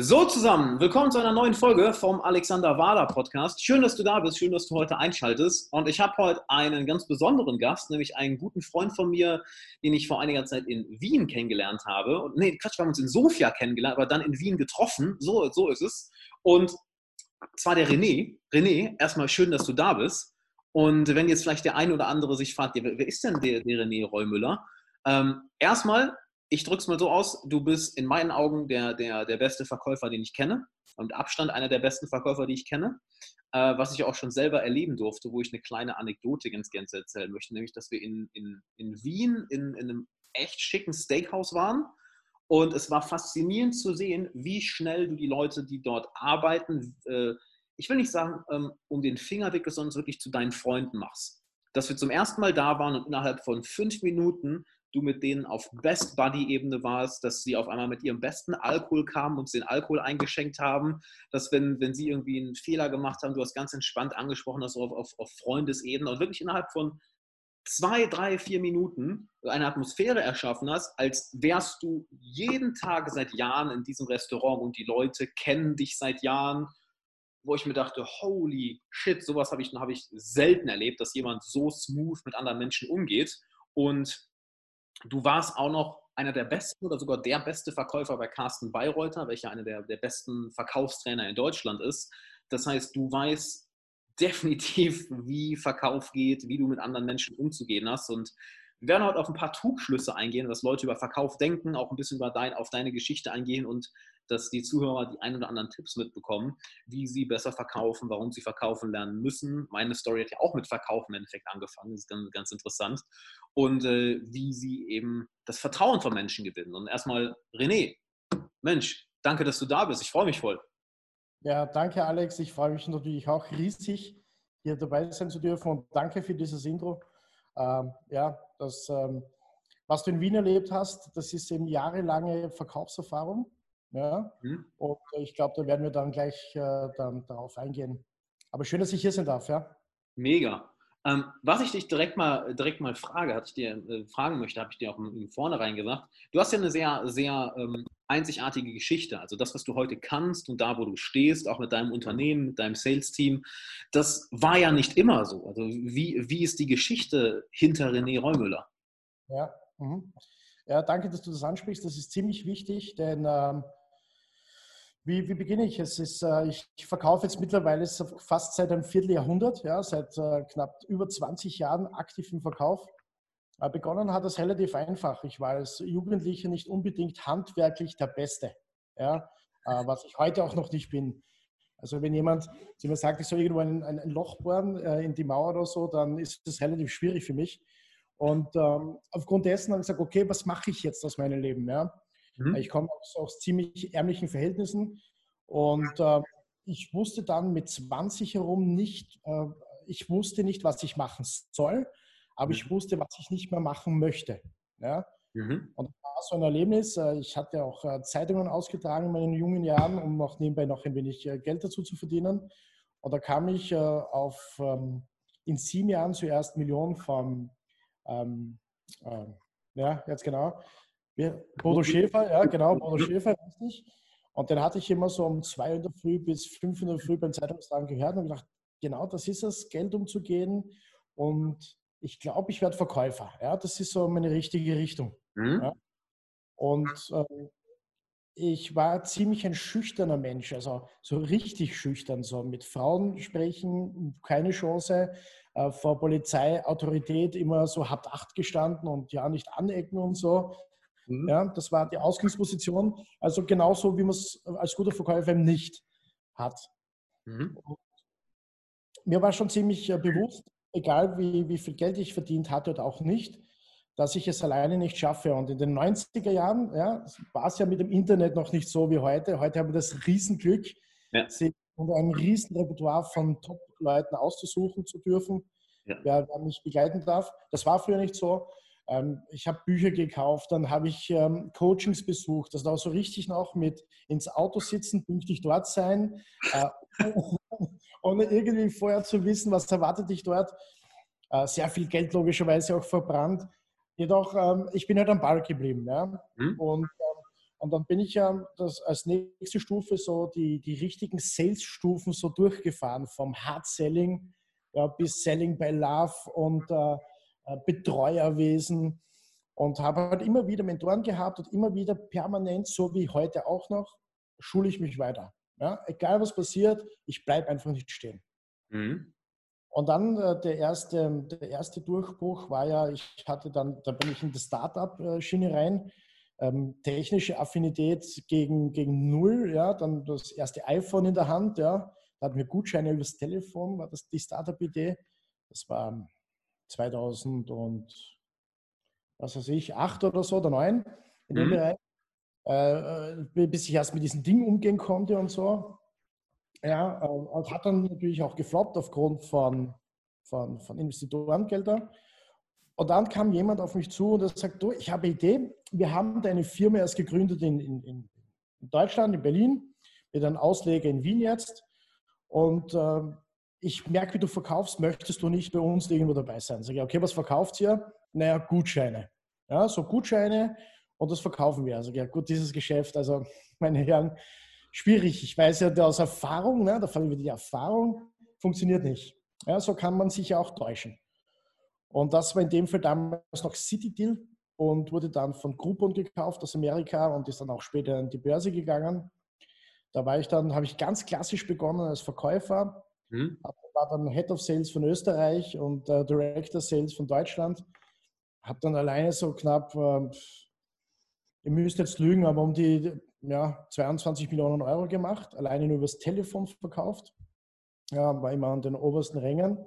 So zusammen, willkommen zu einer neuen Folge vom Alexander Wahler Podcast. Schön, dass du da bist, schön, dass du heute einschaltest. Und ich habe heute einen ganz besonderen Gast, nämlich einen guten Freund von mir, den ich vor einiger Zeit in Wien kennengelernt habe. Und, nee, Quatsch, wir haben uns in Sofia kennengelernt, aber dann in Wien getroffen. So, so ist es. Und zwar der René. René, erstmal schön, dass du da bist. Und wenn jetzt vielleicht der eine oder andere sich fragt, wer ist denn der, der René Reumüller? Ähm, erstmal ich drücke es mal so aus, du bist in meinen Augen der, der, der beste Verkäufer, den ich kenne. Und Abstand einer der besten Verkäufer, die ich kenne. Äh, was ich auch schon selber erleben durfte, wo ich eine kleine Anekdote ganz gerne erzählen möchte, nämlich, dass wir in, in, in Wien in, in einem echt schicken Steakhouse waren. Und es war faszinierend zu sehen, wie schnell du die Leute, die dort arbeiten, äh, ich will nicht sagen, ähm, um den Finger wickelst, sondern wirklich zu deinen Freunden machst. Dass wir zum ersten Mal da waren und innerhalb von fünf Minuten du mit denen auf Best Buddy-Ebene warst, dass sie auf einmal mit ihrem besten Alkohol kamen, uns den Alkohol eingeschenkt haben, dass wenn, wenn sie irgendwie einen Fehler gemacht haben, du hast ganz entspannt angesprochen, dass du auf, auf, auf Freundesebene und wirklich innerhalb von zwei, drei, vier Minuten eine Atmosphäre erschaffen hast, als wärst du jeden Tag seit Jahren in diesem Restaurant und die Leute kennen dich seit Jahren, wo ich mir dachte, holy shit, sowas habe ich, hab ich selten erlebt, dass jemand so smooth mit anderen Menschen umgeht. Und Du warst auch noch einer der besten oder sogar der beste Verkäufer bei Carsten Bayreuther, welcher einer der, der besten Verkaufstrainer in Deutschland ist. Das heißt, du weißt definitiv, wie Verkauf geht, wie du mit anderen Menschen umzugehen hast. Und wir werden heute auf ein paar Trugschlüsse eingehen, was Leute über Verkauf denken, auch ein bisschen über dein, auf deine Geschichte eingehen und dass die Zuhörer die ein oder anderen Tipps mitbekommen, wie sie besser verkaufen, warum sie verkaufen lernen müssen. Meine Story hat ja auch mit Verkauf im Endeffekt angefangen, das ist ganz, ganz interessant. Und äh, wie sie eben das Vertrauen von Menschen gewinnen. Und erstmal, René, Mensch, danke, dass du da bist. Ich freue mich voll. Ja, danke, Alex. Ich freue mich natürlich auch riesig, hier dabei sein zu dürfen. Und danke für dieses Intro. Ähm, ja, das, ähm, was du in Wien erlebt hast, das ist eben jahrelange Verkaufserfahrung. Ja? Mhm. Und ich glaube, da werden wir dann gleich äh, dann darauf eingehen. Aber schön, dass ich hier sein darf, ja. Mega. Ähm, was ich dich direkt mal, direkt mal frage, hatte ich dir äh, fragen möchte, habe ich dir auch im, Vornherein gesagt. Du hast ja eine sehr, sehr ähm, einzigartige Geschichte. Also das, was du heute kannst und da, wo du stehst, auch mit deinem Unternehmen, mit deinem Sales-Team, das war ja nicht immer so. Also wie, wie ist die Geschichte hinter René Reumüller? Ja, mhm. ja, danke, dass du das ansprichst. Das ist ziemlich wichtig, denn ähm, wie, wie, beginne ich? Es ist, äh, ich, verkaufe jetzt mittlerweile fast seit einem Vierteljahrhundert, ja, seit äh, knapp über 20 Jahren aktiv im Verkauf. Äh, begonnen hat es relativ einfach. Ich war als Jugendlicher nicht unbedingt handwerklich der Beste, ja, äh, was ich heute auch noch nicht bin. Also wenn jemand zu sagt, ich soll irgendwo ein, ein, ein Loch bohren äh, in die Mauer oder so, dann ist das relativ schwierig für mich. Und ähm, aufgrund dessen habe ich gesagt, okay, was mache ich jetzt aus meinem Leben? Ja? Mhm. Ich komme aus, aus, ziemlich ärmlichen Verhältnissen und äh, ich wusste dann mit 20 herum nicht, äh, ich wusste nicht, was ich machen soll, aber ich mhm. wusste, was ich nicht mehr machen möchte. Ja? Mhm. Und das war so ein Erlebnis. Äh, ich hatte auch äh, Zeitungen ausgetragen in meinen jungen Jahren, um noch nebenbei noch ein wenig äh, Geld dazu zu verdienen. Und da kam ich auf ähm, in sieben Jahren zuerst Millionen von, ähm, äh, ja, jetzt genau, Bodo Schäfer, ja genau, Bodo Schäfer, richtig. Und den hatte ich immer so um zwei in der Früh bis fünf in der Früh beim Zeitungstragen gehört und gedacht, genau das ist es, Geld umzugehen. Und ich glaube, ich werde Verkäufer. Ja, das ist so meine richtige Richtung. Mhm. Ja. Und äh, ich war ziemlich ein schüchterner Mensch, also so richtig schüchtern, so mit Frauen sprechen, keine Chance, äh, vor Polizei, Autorität immer so habt acht gestanden und ja nicht anecken und so. Mhm. Ja, das war die Ausgangsposition. Also genauso, wie man es als guter Verkäufer eben nicht hat. Mhm. Mir war schon ziemlich äh, bewusst, egal wie, wie viel Geld ich verdient hatte oder auch nicht, dass ich es alleine nicht schaffe. Und in den 90er Jahren ja, war es ja mit dem Internet noch nicht so wie heute. Heute haben wir das Riesenglück, ja. sich und ein Riesenrepertoire von Top-Leuten auszusuchen zu dürfen, ja. wer, wer mich begleiten darf. Das war früher nicht so. Ähm, ich habe Bücher gekauft, dann habe ich ähm, Coachings besucht, das war so richtig noch mit ins Auto sitzen, pünktlich dort sein, äh, ohne irgendwie vorher zu wissen, was erwartet dich dort. Äh, sehr viel Geld logischerweise auch verbrannt. Jedoch, ähm, ich bin halt am Ball geblieben. Ja? Mhm. Und Und dann bin ich ja das als nächste Stufe so die, die richtigen Sales-Stufen so durchgefahren, vom Hard Selling ja, bis Selling by Love und äh Betreuerwesen und habe halt immer wieder Mentoren gehabt und immer wieder permanent, so wie heute auch noch, schule ich mich weiter. Ja, egal was passiert, ich bleibe einfach nicht stehen. Mhm. Und dann äh, der, erste, der erste Durchbruch war ja, ich hatte dann, da bin ich in die Startup-Schiene rein, ähm, technische Affinität gegen, gegen null, ja, dann das erste iPhone in der Hand, ja, da hatten wir Gutscheine übers Telefon, war das die Startup-Idee. Das war 2000 und was weiß ich, acht oder so oder neun in dem mhm. Bereich. Äh, äh, bis ich erst mit diesem Ding umgehen konnte und so. Ja, äh, und hat dann natürlich auch gefloppt aufgrund von, von, von Investorengeldern. Und dann kam jemand auf mich zu und er sagt, du, ich habe eine Idee, wir haben deine Firma erst gegründet in, in, in Deutschland, in Berlin, mit einem Ausleger in Wien jetzt. Und äh, ich merke, wie du verkaufst, möchtest du nicht bei uns irgendwo dabei sein? Sag ich, okay, was verkauft ihr? Naja, Gutscheine. Ja, so Gutscheine und das verkaufen wir. Also ja gut, dieses Geschäft, also meine Herren, schwierig. Ich weiß ja aus Erfahrung, ne, da fallen wir die Erfahrung, funktioniert nicht. Ja, so kann man sich ja auch täuschen. Und das war in dem Fall damals noch City Deal und wurde dann von Groupon gekauft aus Amerika und ist dann auch später in die Börse gegangen. Da war ich dann, habe ich ganz klassisch begonnen als Verkäufer, mhm. war dann Head of Sales von Österreich und äh, Director Sales von Deutschland. Habe dann alleine so knapp äh, ihr müsst jetzt lügen, aber um die ja, 22 Millionen Euro gemacht, alleine nur übers Telefon verkauft. Ja, war immer an den obersten Rängen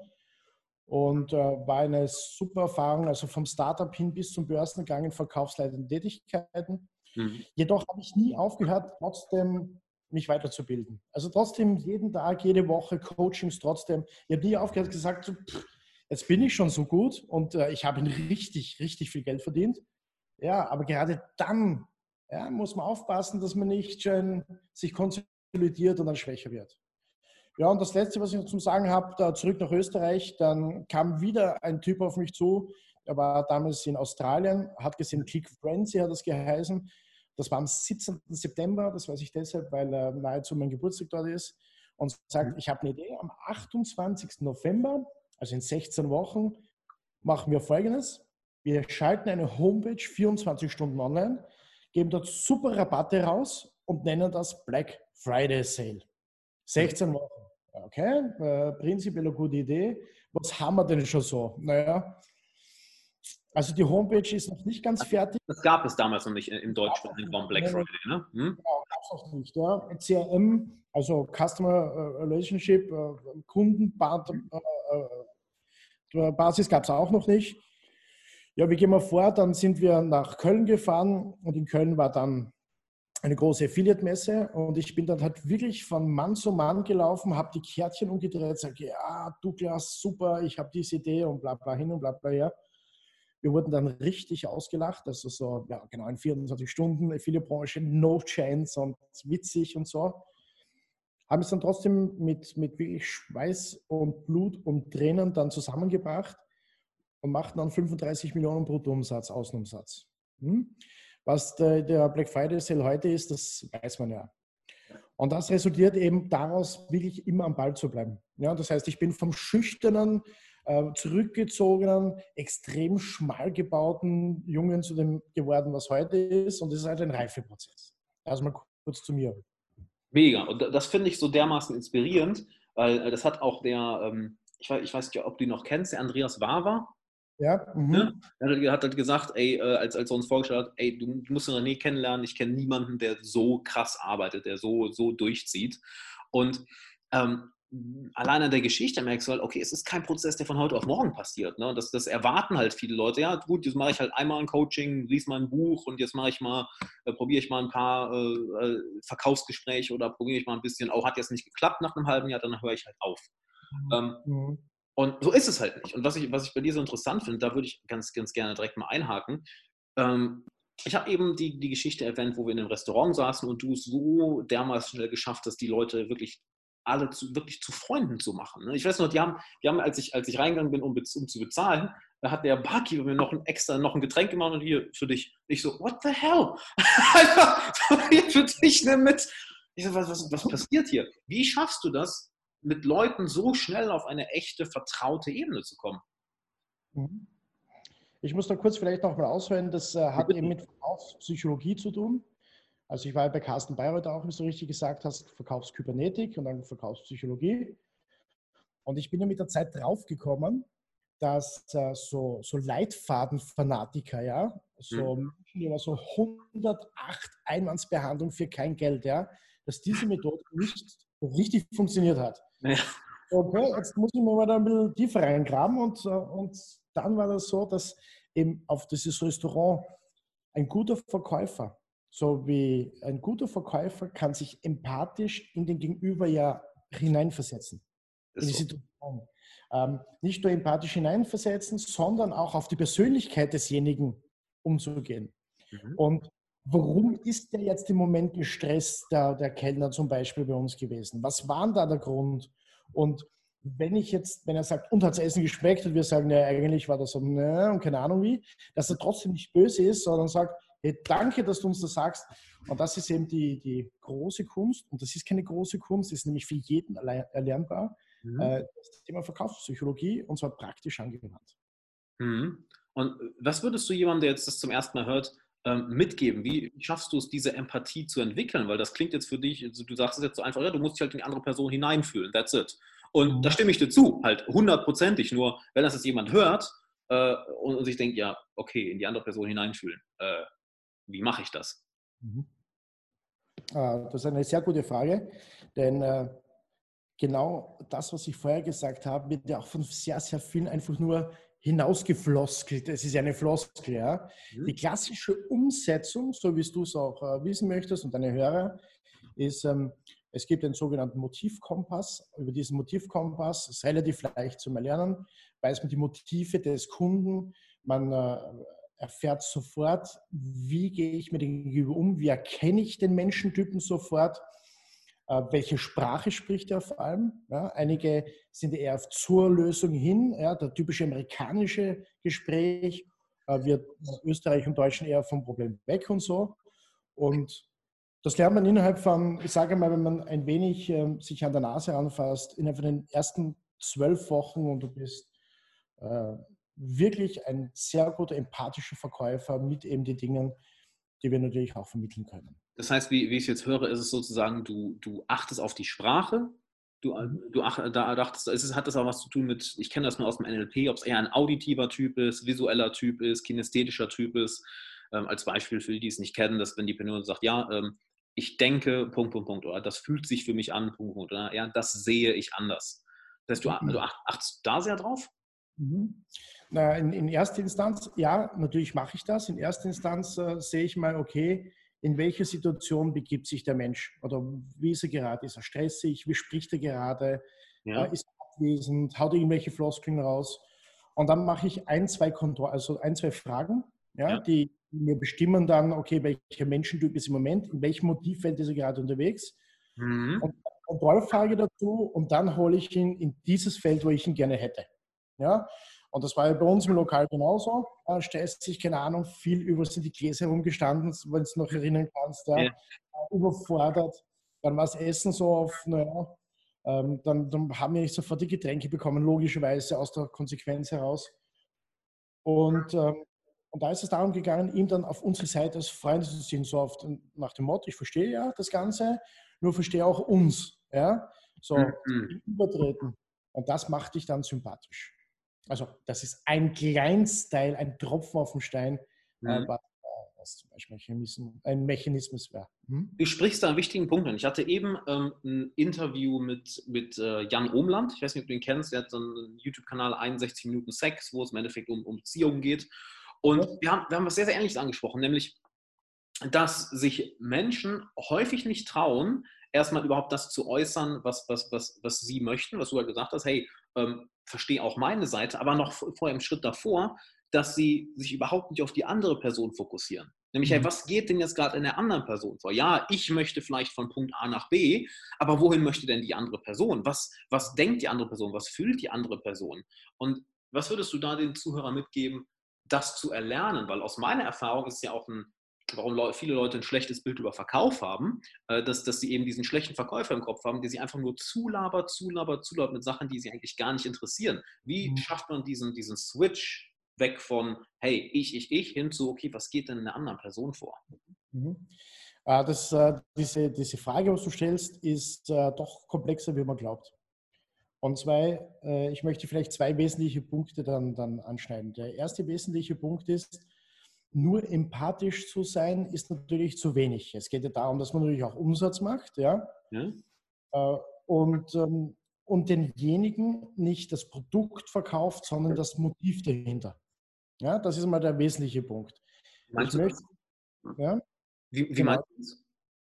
und äh, war eine super Erfahrung, also vom Startup hin bis zum Börsengang in verkaufsleitenden Tätigkeiten. Mhm. Jedoch habe ich nie aufgehört, trotzdem mich weiterzubilden. Also trotzdem jeden Tag, jede Woche Coachings trotzdem. Ich habe nie aufgehört gesagt, so, pff, jetzt bin ich schon so gut und äh, ich habe richtig, richtig viel Geld verdient. Ja, aber gerade dann ja, muss man aufpassen, dass man nicht schön sich konsolidiert und dann schwächer wird. Ja, und das Letzte, was ich noch zum Sagen habe, da zurück nach Österreich, dann kam wieder ein Typ auf mich zu, er war damals in Australien, hat gesehen, Click Frenzy hat das geheißen. Das war am 17. September, das weiß ich deshalb, weil er nahezu mein Geburtstag dort ist. Und sagt, mhm. ich habe eine Idee, am 28. November, also in 16 Wochen, machen wir Folgendes. Wir schalten eine Homepage 24 Stunden online, geben dort super Rabatte raus und nennen das Black Friday Sale. 16 Wochen. Okay, äh, prinzipiell eine gute Idee. Was haben wir denn schon so? Naja, also die Homepage ist noch nicht ganz fertig. Das gab es damals noch nicht im deutschsprachigen Raum Black Friday, ne? Hm? Genau, gab es noch nicht. Ja. CRM, also Customer äh, Relationship, äh, Kundenbasis äh, gab es auch noch nicht. Ja, wie gehen wir vor? Dann sind wir nach Köln gefahren und in Köln war dann eine große Affiliate-Messe und ich bin dann halt wirklich von Mann zu Mann gelaufen, habe die Kärtchen umgedreht, sage, ja, Douglas, super, ich habe diese Idee und bla bla hin und bla bla her. Wir wurden dann richtig ausgelacht, also so, ja, genau, in 24 Stunden, Affiliate-Branche, no chance und witzig und so. Haben es dann trotzdem mit, mit wirklich Schweiß und Blut und Tränen dann zusammengebracht und macht dann 35 Millionen Bruttoumsatz, Außenumsatz. Hm? Was der, der, Black Friday Sale heute ist, das weiß man ja. Und das resultiert eben daraus, wirklich immer am Ball zu bleiben. Ja, das heißt, ich bin vom schüchternen, äh, zurückgezogenen, extrem schmal gebauten Jungen zu dem geworden, was heute ist. Und das ist halt ein Reifeprozess. Also mal kurz zu mir. Mega. Und das finde ich so dermaßen inspirierend, weil das hat auch der, ähm, ich weiß nicht, ob du ihn noch kennst, der Andreas Wawa, ja. Mhm. Ne? Er hat halt gesagt, ey, äh, als, als er uns vorgestellt hat, ey, du musst René kennenlernen, ich kenne niemanden, der so krass arbeitet, der so, so durchzieht. Und ähm, allein an der Geschichte merkst du halt, okay, es ist kein Prozess, der von heute auf morgen passiert. Ne? Das, das erwarten halt viele Leute. Ja, gut, jetzt mache ich halt einmal ein Coaching, lies mal ein Buch und jetzt mache ich mal, äh, probiere ich mal ein paar äh, äh Verkaufsgespräche oder probiere ich mal ein bisschen, auch hat jetzt nicht geklappt nach einem halben Jahr, dann höre ich halt auf. Mhm. Ähm, mhm. Und so ist es halt nicht. Und was ich, was ich bei dir so interessant finde, da würde ich ganz, ganz gerne direkt mal einhaken. Ähm, ich habe eben die, die Geschichte erwähnt, wo wir in einem Restaurant saßen und du es so dermaßen schnell geschafft hast, die Leute wirklich alle zu, wirklich zu Freunden zu machen. Ne? Ich weiß noch, die haben, die haben als, ich, als ich reingegangen bin, um, um zu bezahlen, da hat der Barkeeper mir noch ein extra, noch ein Getränk gemacht und hier für dich. Ich so, what the hell? hier für dich ne, mit. Ich so, was, was, was passiert hier? Wie schaffst du das, mit Leuten so schnell auf eine echte, vertraute Ebene zu kommen? Mhm. Ich muss da kurz vielleicht noch mal ausholen, das äh, hat eben mit Verkaufspsychologie zu tun. Also ich war bei Carsten Bayreuth auch, wie du richtig gesagt hast, Verkaufskybernetik und dann Verkaufspsychologie. Und ich bin ja mit der Zeit draufgekommen, dass äh, so, so Leitfadenfanatiker, ja, so mhm. Menschen, die so 108 Einwandsbehandlung für kein Geld, ja, dass diese Methode nicht richtig funktioniert hat. Ja. Okay, jetzt muss ich mir mal da ein bisschen tiefer reingraben und, äh, und dann war das so, dass eben auf dieses Restaurant ein guter Verkäufer, so wie ein guter Verkäufer kann sich empathisch in den Gegenüber ja hineinversetzen. In die. Situation ähm, nicht nur empathisch hineinversetzen, sondern auch auf die Persönlichkeit desjenigen umzugehen. Mhm. Und warum ist der jetzt im Moment gestresst, der, der Kellner zum Beispiel bei uns gewesen? Was war da der Grund? Und wenn ich jetzt, wenn er sagt, und hat das Essen geschmeckt und wir sagen, ja, eigentlich war das so, ne, und keine Ahnung wie, dass er trotzdem nicht böse ist, sondern sagt, hey, danke, dass du uns das sagst. Und das ist eben die, die große Kunst. Und das ist keine große Kunst, ist nämlich für jeden erlernbar. Mhm. Äh, das Thema Verkaufspsychologie und zwar praktisch angewandt. Mhm. Und was würdest du jemandem, der jetzt das zum ersten Mal hört, ähm, mitgeben? Wie schaffst du es, diese Empathie zu entwickeln? Weil das klingt jetzt für dich, also du sagst es jetzt so einfach, ja, du musst dich halt in die andere Person hineinfühlen, that's it. Und mhm. da stimme ich dir zu, halt hundertprozentig. Nur, wenn das jetzt jemand hört äh, und, und, sich denkt, ja, okay, in die andere Person hineinfühlen, äh, wie mache ich das? Mhm. Ah, das ist eine sehr gute Frage, denn äh, genau das, was ich vorher gesagt habe, wird ja auch von sehr, sehr vielen einfach nur hinausgefloskelt. Es ist ja eine Floskel, ja. Mhm. Die klassische Umsetzung, so wie du es auch äh, wissen möchtest und deine Hörer, ist, ähm, es gibt einen sogenannten Motivkompass. Über diesen Motivkompass ist relativ leicht zu erlernen, weiß man die Motive des Kunden, man äh, erfährt sofort, wie gehe ich mit dem Gegenüber um, wie erkenne ich den Menschentypen sofort äh, welche Sprache spricht er vor allem? Ja, einige sind eher auf zur Lösung hin. Ja, der typische amerikanische Gespräch äh, wird Österreich und Deutschen eher vom Problem weg und so. Und das lernt man innerhalb von, ich sage mal, wenn man ein wenig äh, sich an der Nase anfasst, innerhalb von den ersten zwölf Wochen und du bist äh, wirklich ein sehr guter empathischer Verkäufer mit eben den Dingen, die wir natürlich auch vermitteln können. Das heißt, wie, wie ich es jetzt höre, ist es sozusagen, du, du achtest auf die Sprache, du, mhm. du ach, da dachtest, es hat das auch was zu tun mit, ich kenne das nur aus dem NLP, ob es eher ein auditiver Typ ist, visueller Typ ist, kinesthetischer Typ ist. Ähm, als Beispiel für die, die es nicht kennen, dass wenn die Person sagt, ja, ähm, ich denke, Punkt, Punkt, Punkt, oder das fühlt sich für mich an, Punkt, Punkt, oder ja, das sehe ich anders. Das heißt, du, mhm. du achtest da sehr drauf? Mhm. Na, in, in, erster Instanz, ja, natürlich mache ich das. In erster Instanz äh, sehe ich mal, okay, in welcher Situation begibt sich der Mensch oder wie ist er gerade? Ist er stressig? Wie spricht er gerade? Ja. Äh, ist er abwesend? Haut er irgendwelche Floskeln raus? Und dann mache ich ein, zwei Kontrollen, also ein, zwei Fragen, ja, ja. Die, mir bestimmen dann, okay, welcher Menschentyp ist im Moment, in welchem Motivfeld ist er gerade unterwegs. Mhm. Und Kontrollfrage dazu und dann hole ich ihn in dieses Feld, wo ich ihn gerne hätte. Ja? Und das war ja bei uns im Lokal genauso. Da stellst sich, keine Ahnung, viel über sind die Gläser herumgestanden, wenn du noch erinnern kannst, ja. ja. überfordert. Dann war das Essen so auf, naja, ähm, dann, dann, haben wir nicht sofort die Getränke bekommen, logischerweise aus der Konsequenz heraus. Und, ähm, und da ist es darum gegangen, ihm dann auf unsere Seite als Freunde zu ziehen, so oft nach dem Motto, ich verstehe ja das Ganze, nur verstehe auch uns. Ja? So, mhm. übertreten. Und das macht dich dann sympathisch. Also das ist ein Kleinsteil, ein Tropfen auf dem Stein, äh, mhm. was zum Beispiel ein Mechanismus wäre. Mhm. Du sprichst da einen wichtigen Punkt an. Ich hatte eben ähm, ein Interview mit, mit äh, Jan Ohmland. Ich weiß nicht, ob du ihn kennst. Der hat so einen YouTube-Kanal 61 Minuten Sex, wo es im Endeffekt um, um Beziehungen geht. Und ja. wir, haben, wir haben was sehr, sehr Ähnliches angesprochen, nämlich, dass sich Menschen häufig nicht trauen, erstmal überhaupt das zu äußern, was, was, was, was sie möchten, was du halt gesagt hast, hey, ähm, verstehe auch meine Seite, aber noch vorher im Schritt davor, dass sie sich überhaupt nicht auf die andere Person fokussieren. Nämlich, hey, mhm. was geht denn jetzt gerade in der anderen Person vor? Ja, ich möchte vielleicht von Punkt A nach B, aber wohin möchte denn die andere Person? Was, was denkt die andere Person? Was fühlt die andere Person? Und was würdest du da den Zuhörern mitgeben, das zu erlernen? Weil aus meiner Erfahrung ist es ja auch ein, warum viele Leute ein schlechtes Bild über Verkauf haben, äh, dass, dass sie eben diesen schlechten Verkäufer im Kopf haben, der sie einfach nur zulabert, zulabert, zulabert mit Sachen, die sie eigentlich gar nicht interessieren. Wie mhm. schafft man diesen, diesen Switch weg von, hey, ich, ich, ich, hin zu, okay, was geht denn in einer anderen Person vor? Mhm. Äh, das, äh, diese, diese Frage, was du stellst, ist doch komplexer, wie man glaubt. Und zwei, ich möchte vielleicht zwei wesentliche Punkte dann, dann anschneiden. Der erste wesentliche Punkt ist, nur empathisch zu sein, ist natürlich zu wenig. Es geht ja darum, dass man natürlich auch Umsatz macht, ja. ja. Und, ähm, und denjenigen nicht das Produkt verkauft, sondern das Motiv dahinter. Ja, das ist mal der wesentliche Punkt. Meinst ich möchte, ja, wie, wie genau. meinst du das?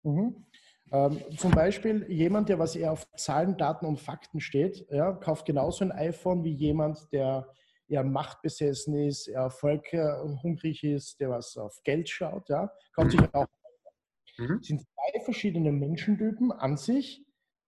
Mhm. Ähm, zum Beispiel jemand, der was eher auf Zahlen, Daten und Fakten steht, ja, kauft genauso ein iPhone wie jemand, der eher machtbesessen ist, eher erfolghungrig ist, der was auf Geld schaut, ja, kauft sich auch. Mhm. Sind zwei verschiedene Menschentypen an sich.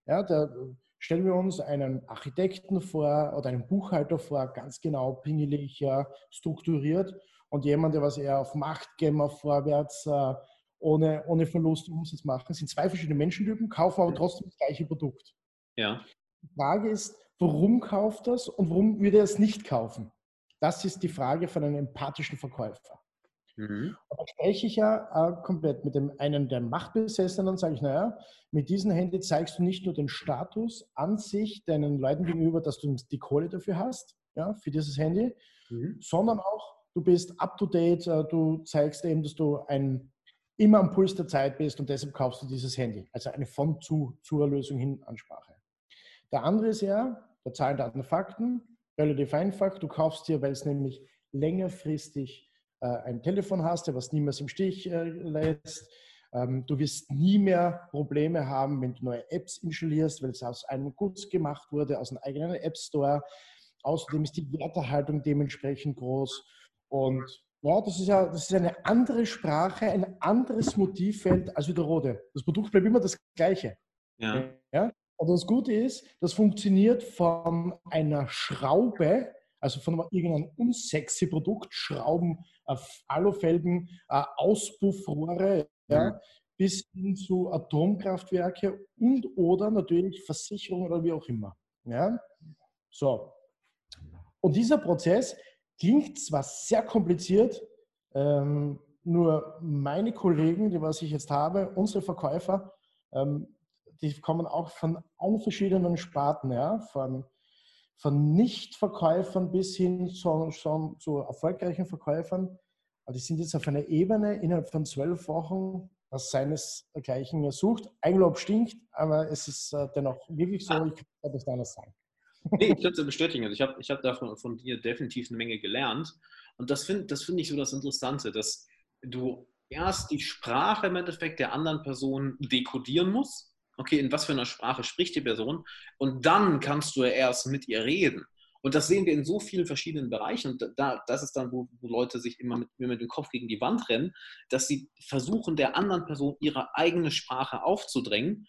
Ja, der, Stellen wir uns einen Architekten vor oder einen Buchhalter vor, ganz genau, pingelig, ja, strukturiert und jemand, der was eher auf Macht vorwärts, äh, ohne, ohne Verlust Umsatz machen. Das sind zwei verschiedene Menschentypen, kaufen aber trotzdem das gleiche Produkt. Ja. Die Frage ist, warum kauft das und warum würde er es nicht kaufen? Das ist die Frage von einem empathischen Verkäufer. Mhm. Da spreche ich ja äh, komplett mit dem einen der Machtbesessenen, sage ich, naja, mit diesem Handy zeigst du nicht nur den Status an sich deinen Leuten gegenüber, dass du die Kohle dafür hast, ja, für dieses Handy, mhm. sondern auch, du bist up to date, äh, du zeigst eben, dass du ein immer am Puls der Zeit bist und deshalb kaufst du dieses Handy. Also eine von zu zur Lösung hin Ansprache. Der andere ist ja, der Zahlen, Daten, Fakten, relativ einfach. Du kaufst dir, weil es nämlich längerfristig äh, ein Telefon hast, der was niemals im Stich äh, lässt. Ähm, du wirst nie mehr Probleme haben, wenn du neue Apps installierst, weil es aus einem Guts gemacht wurde, aus einem eigenen App Store. Außerdem ist die Werterhaltung dementsprechend groß. Und ja, das ist ja das ist eine andere Sprache, ein anderes Motivfeld als wie der rote. Das Produkt bleibt immer das gleiche. Ja. ja? Und das Gute ist, das funktioniert von einer Schraube, also von irgendeinem unsexy Produkt, Schrauben, äh, Alufelgen, äh, Auspuffrohre, ja, mhm. bis hin zu Atomkraftwerke und oder natürlich Versicherungen oder wie auch immer. Ja? So. Und dieser Prozess klingt zwar sehr kompliziert, ähm, nur meine Kollegen, die was ich jetzt habe, unsere Verkäufer, ähm, die kommen auch von allen verschiedenen Sparten, ja, von von Nichtverkäufern bis hin zu, schon zu erfolgreichen Verkäufern. die sind jetzt auf einer Ebene innerhalb von zwölf Wochen, was seinesgleichen sucht. Eigenlob stinkt, aber es ist äh, dennoch wirklich so, ich kann das anders sagen. Nee, ich kann es bestätigen. Also ich habe ich hab davon von dir definitiv eine Menge gelernt. Und das finde das find ich so das Interessante, dass du erst die Sprache im Endeffekt der anderen Person dekodieren musst okay, in was für einer Sprache spricht die Person und dann kannst du ja erst mit ihr reden. Und das sehen wir in so vielen verschiedenen Bereichen. Und da, das ist dann, wo, wo Leute sich immer mit, mit dem Kopf gegen die Wand rennen, dass sie versuchen, der anderen Person ihre eigene Sprache aufzudrängen,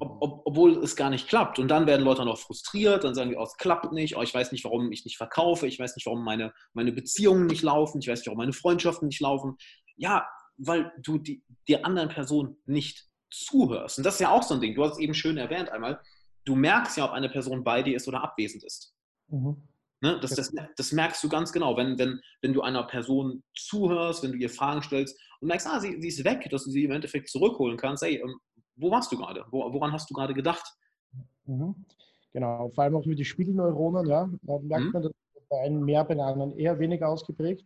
ob, ob, obwohl es gar nicht klappt. Und dann werden Leute noch frustriert, dann sagen die, oh, es klappt nicht, oh, ich weiß nicht, warum ich nicht verkaufe, ich weiß nicht, warum meine, meine Beziehungen nicht laufen, ich weiß nicht, warum meine Freundschaften nicht laufen. Ja, weil du die, der anderen Person nicht zuhörst. Und das ist ja auch so ein Ding. Du hast es eben schön erwähnt einmal. Du merkst ja, ob eine Person bei dir ist oder abwesend ist. Mhm. Ne? Das, das, das, merkst du ganz genau, wenn, wenn, wenn du einer Person zuhörst, wenn du ihr Fragen stellst und merkst, ah, sie, sie ist weg, dass du sie im Endeffekt zurückholen kannst. Hey, ähm, wo warst du gerade? Wo, woran hast du gerade gedacht? Mhm. Genau, vor allem auch über die Spiegelneuronen, ja. Da merkt mhm. man, dass bei einem mehr, bei anderen eher weniger ausgeprägt.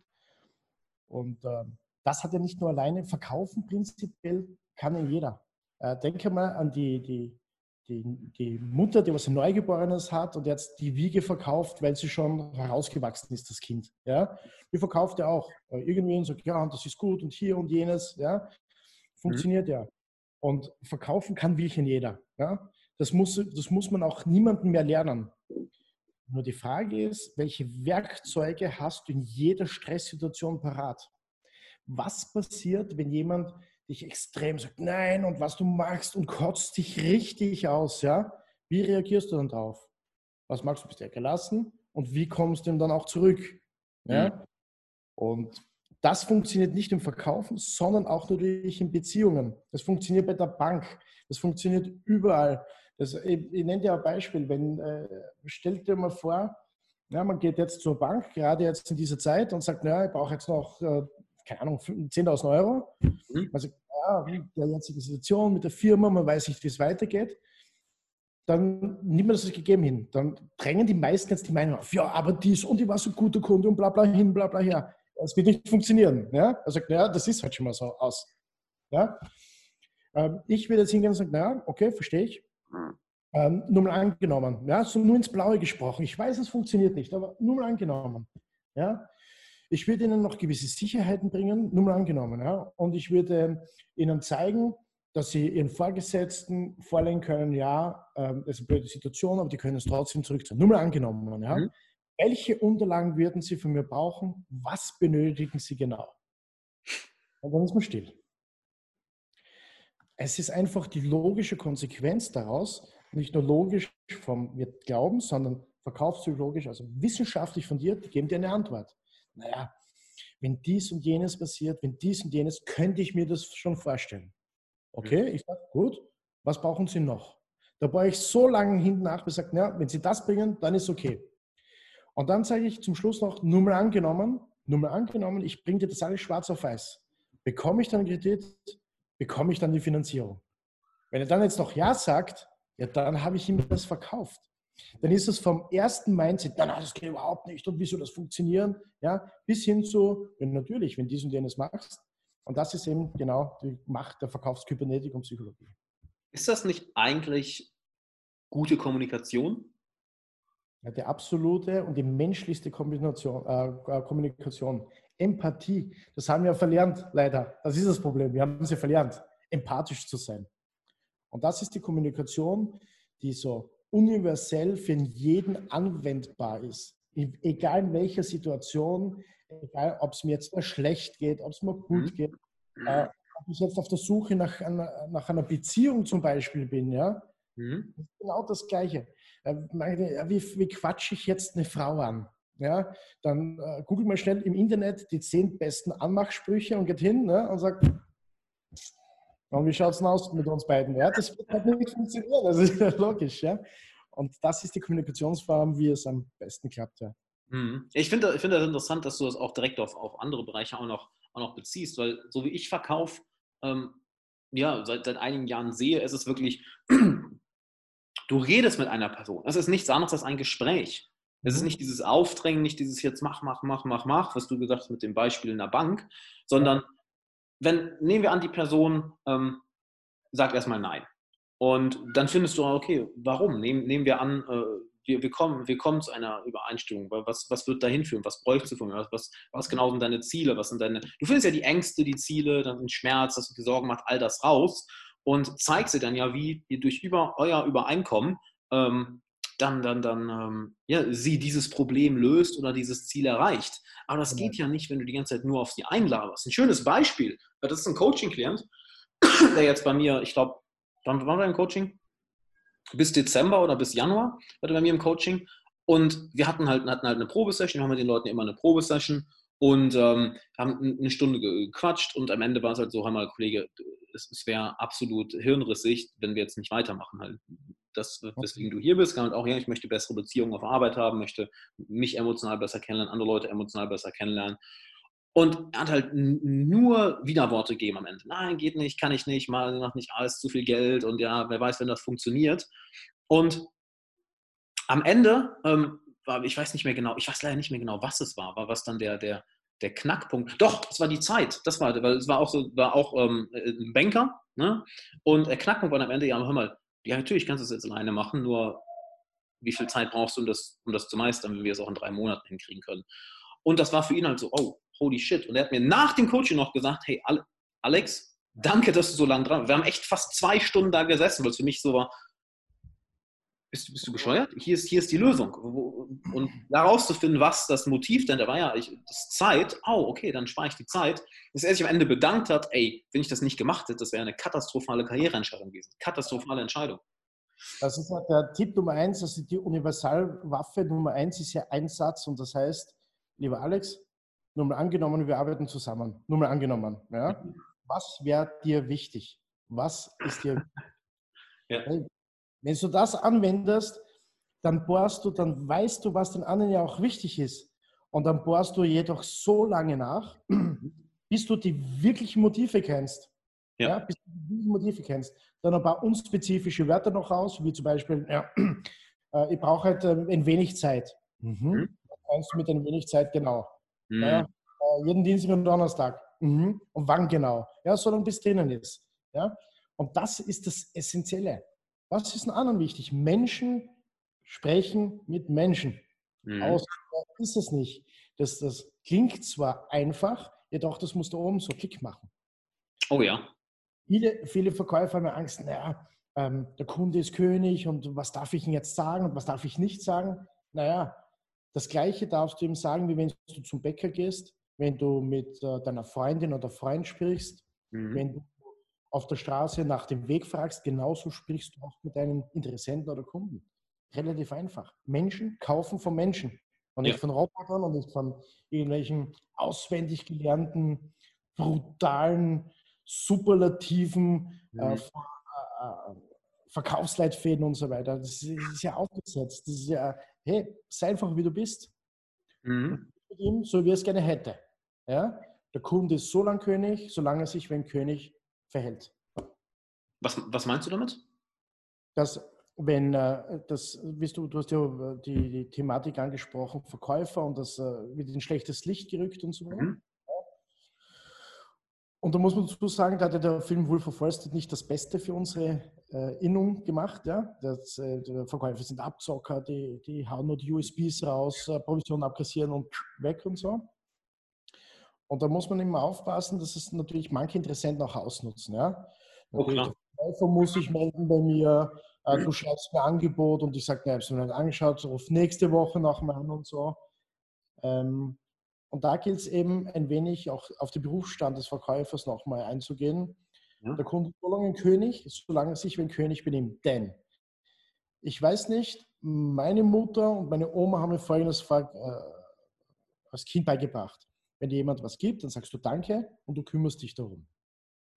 Und äh, das hat ja nicht nur alleine Verkaufen prinzipiell, kann ja jeder. Äh, denke mal an die, die, die, die Mutter, die was Neugeborenes hat und jetzt die Wiege verkauft, weil sie schon herausgewachsen ist, das Kind. Ja? Die verkauft ja auch äh, irgendwie und sagt, ja, das ist gut und hier und jenes. Ja? Funktioniert mhm. ja. Und verkaufen kann wirklich jeder. Ja? Das, muss, das muss man auch niemandem mehr lernen. Nur die Frage ist, welche Werkzeuge hast du in jeder Stresssituation parat? was passiert, wenn jemand dich extrem sagt, nein, und was du machst und kotzt dich richtig aus, ja? Wie reagierst du dann drauf? Was magst du? Bist du gelassen? Und wie kommst du dann auch zurück? Ja? Mhm. Und das funktioniert nicht im Verkaufen, sondern auch natürlich in Beziehungen. Das funktioniert bei der Bank. Das funktioniert überall. Das, ich, ich nenne dir ein Beispiel. Wenn, äh, stell dir mal vor, ja, man geht jetzt zur Bank, gerade jetzt in dieser Zeit, und sagt, naja, ich brauche jetzt noch, äh, keine Ahnung, 10.000 Euro. Mhm. Sagt, ja, der jetzige Situation mit der Firma, man weiß nicht, wie es weitergeht. Dann nimmt man das als gegeben hin. Dann drängen die meisten jetzt die Meinung auf, ja, aber dies und die war so guter Kunde und bla bla hin, bla bla her. Das wird nicht funktionieren. Ja? Er sagt, naja, das ist halt schon mal so aus. Ja? Ähm, ich würde jetzt hingehen und sagen, naja, okay, verstehe ich. Ähm, nur mal angenommen. Ja? So nur ins Blaue gesprochen. Ich weiß, es funktioniert nicht, aber nur mal angenommen. Ja? Ich würde Ihnen noch gewisse Sicherheiten bringen, nur mal angenommen. Ja? Und ich würde Ihnen zeigen, dass Sie Ihren Vorgesetzten vorlegen können, ja, ähm, das ist eine blöde Situation, aber die können es trotzdem zurückzahlen. Nur mal angenommen. Ja? Mhm. Welche Unterlagen würden Sie von mir brauchen? Was benötigen Sie genau? Und dann ist man still. Es ist einfach die logische Konsequenz daraus, nicht nur logisch vom wir glauben, sondern verkaufspsychologisch, also wissenschaftlich fundiert, die geben dir eine Antwort. Naja, wenn dies und jenes passiert, wenn dies und jenes, könnte ich mir das schon vorstellen. Okay, ich sage, gut, was brauchen Sie noch? Da war ich so lange hinten nach gesagt, na, wenn Sie das bringen, dann ist okay. Und dann sage ich zum Schluss noch, nur mal angenommen, nur mal angenommen, ich bringe dir das alles schwarz auf weiß. Bekomme ich dann Kredit, bekomme ich dann die Finanzierung. Wenn er dann jetzt noch Ja sagt, ja, dann habe ich ihm das verkauft. Dann ist es vom ersten Mindset, nein, das geht überhaupt nicht und wie soll das funktionieren, ja, bis hin zu, wenn natürlich, wenn dies und jenes machst. Und das ist eben genau die Macht der Verkaufskybernetik und Psychologie. Ist das nicht eigentlich gute Kommunikation? Ja, die absolute und die menschlichste Kombination, äh, Kommunikation. Empathie, das haben wir verlernt, leider. Das ist das Problem. Wir haben sie verlernt, empathisch zu sein. Und das ist die Kommunikation, die so universell für jeden anwendbar ist. Egal in welcher Situation, egal ob es mir jetzt schlecht geht, ob es mir gut mhm. geht, äh, ob ich jetzt auf der Suche nach einer, nach einer Beziehung zum Beispiel bin, ja, mhm. genau das Gleiche. Äh, wie, wie quatsche ich jetzt eine Frau an? Ja, dann äh, google mal schnell im Internet die zehn besten Anmachsprüche und geht hin ne, und sagt, und wie schaut es denn aus mit uns beiden? Ja, das wird halt nicht funktionieren, das ist ja logisch. Ja? Und das ist die Kommunikationsform, wie es am besten klappt. Ja. Mhm. Ich finde ich find das interessant, dass du das auch direkt auf, auf andere Bereiche auch noch, auch noch beziehst, weil so wie ich verkaufe, ähm, ja, seit, seit einigen Jahren sehe, ist es wirklich Du redest mit einer Person. Das ist nichts anderes als ein Gespräch. Es ist mhm. nicht dieses Aufdrängen, nicht dieses jetzt mach, mach, mach, mach, mach, was du gesagt hast mit dem Beispiel in der Bank, sondern wenn, nehmen wir an, die Person ähm, sagt erstmal nein. Und dann findest du, okay, warum? Nehmen, nehmen wir an, äh, wir, wir, kommen, wir kommen zu einer Übereinstimmung. Was, was wird dahin führen? Was bräuchst du von mir? Was, was, genau sind deine Ziele? Was sind deine, du findest ja die Ängste, die Ziele, dann den Schmerz, das die Sorgen macht, all das raus und zeigt sie dann ja, wie ihr durch über, euer Übereinkommen ähm, dann, dann, dann ähm, ja, sie dieses Problem löst oder dieses Ziel erreicht. Aber das geht ja nicht, wenn du die ganze Zeit nur auf sie einlaberst. Ein schönes Beispiel, das ist ein Coaching-Klient, der jetzt bei mir, ich glaube, wann war er im Coaching? Bis Dezember oder bis Januar war er bei mir im Coaching. Und wir hatten halt, hatten halt eine Probesession, wir haben mit den Leuten immer eine Probesession und ähm, haben eine Stunde gequatscht und am Ende war es halt so, hör mal, Kollege, es, es wäre absolut hirnrissig, wenn wir jetzt nicht weitermachen. Halt. Das, weswegen du hier bist, kann halt auch, ja, ich möchte bessere Beziehungen auf Arbeit haben, möchte mich emotional besser kennenlernen, andere Leute emotional besser kennenlernen. Und er hat halt nur Widerworte gegeben am Ende. Nein, geht nicht, kann ich nicht, mal noch nicht alles, zu viel Geld und ja, wer weiß, wenn das funktioniert. Und am Ende ähm, war, ich weiß nicht mehr genau, ich weiß leider nicht mehr genau, was es war, war was dann der, der, der Knackpunkt. Doch, es war die Zeit. Das war, weil es war auch so, war auch ähm, ein Banker, ne? Und der Knackpunkt war am Ende, ja, hör mal, ja, natürlich kannst du es jetzt alleine machen, nur wie viel Zeit brauchst du, um das, um das zu meistern, wenn wir es auch in drei Monaten hinkriegen können. Und das war für ihn halt so, oh, holy shit. Und er hat mir nach dem Coaching noch gesagt, hey, Alex, danke, dass du so lange dran warst. Wir haben echt fast zwei Stunden da gesessen, weil es für mich so war, bist, bist du bescheuert? Hier ist, hier ist die Lösung. Und daraus zu finden, was das Motiv denn, da war ja, ich, das Zeit, oh, okay, dann spare ich die Zeit, dass er sich am Ende bedankt hat, ey, wenn ich das nicht gemacht hätte, das wäre eine katastrophale Karriereentscheidung gewesen. Katastrophale Entscheidung. Das ist halt der Tipp Nummer eins, also die Universalwaffe Nummer eins ist ja Einsatz und das heißt, lieber Alex, nur mal angenommen, wir arbeiten zusammen, nur mal angenommen, ja, was wäre dir wichtig? Was ist dir ja. Wenn du das anwendest, dann bohrst du, dann weißt du, was den anderen ja auch wichtig ist. Und dann bohrst du jedoch so lange nach, bis du die wirklichen Motive kennst. Ja. ja bis du die Motive kennst. Dann ein paar unspezifische Wörter noch raus, wie zum Beispiel, ja, äh, ich brauche halt ähm, ein wenig Zeit. Mhm. Mhm. kannst du mit ein wenig Zeit genau. Mhm. Ja, äh, jeden Dienstag und Donnerstag. Mhm. Und wann genau? Ja, solange bis drinnen ist. Ja? Und das ist das Essentielle. Was ist den anderen wichtig? Menschen sprechen mit Menschen. Mhm. Aus ist es nicht. Das, das klingt zwar einfach, jedoch das muss da oben so Klick machen. Oh ja. Viele, viele Verkäufer haben Angst, naja, ähm, der Kunde ist König und was darf ich ihm jetzt sagen und was darf ich nicht sagen? Naja, das Gleiche darfst du ihm sagen, wie wenn du zum Bäcker gehst, wenn du mit äh, deiner Freundin oder Freund sprichst, mhm. wenn du auf der Straße nach dem Weg fragst, genauso sprichst du auch mit deinen Interessenten oder Kunden. Relativ einfach. Menschen kaufen von Menschen und nicht ja. von Robotern und nicht von irgendwelchen auswendig gelernten, brutalen, superlativen mhm. äh, äh, Verkaufsleitfäden und so weiter. Das ist, das ist, ja aufgesetzt. Das ist ja, hey, sei einfach wie du bist. Mhm. Mit ihm, so wie er es gerne hätte. Ja? Der Kunde ist so lang König, solange er sich wie ein König verhält. Was, was meinst du damit? Dass, wenn äh, das, wie du, du hast ja äh, die, die Thematik angesprochen, Verkäufer und das äh, wird in schlechtes Licht gerückt und so. Mhm. Und da muss man dazu sagen, da hat der Film Wolf of Wall Street nicht das Beste für unsere äh, Innung gemacht. Ja? Das, äh, die Verkäufer sind Abzocker, die, die hauen nur die USBs raus, äh, Provisionen abkassieren und weg und so. Und da muss man immer aufpassen, dass es natürlich manche Interessenten auch ausnutzen. Ja? Oh, klar. Der muss sich melden bei mir, äh, du schreibst mir Angebot und ich sage, ne, ich habe es mir nicht angeschaut, ruf nächste Woche nochmal an und so. Ähm, und da gilt es eben ein wenig auch auf den Berufsstand des Verkäufers nochmal einzugehen. Ja. Der Kunde ist so lange ein König, solange er sich wie ein König benimmt. Denn ich weiß nicht, meine Mutter und meine Oma haben mir folgendes äh, als Kind beigebracht. Wenn dir jemand was gibt, dann sagst du Danke und du kümmerst dich darum.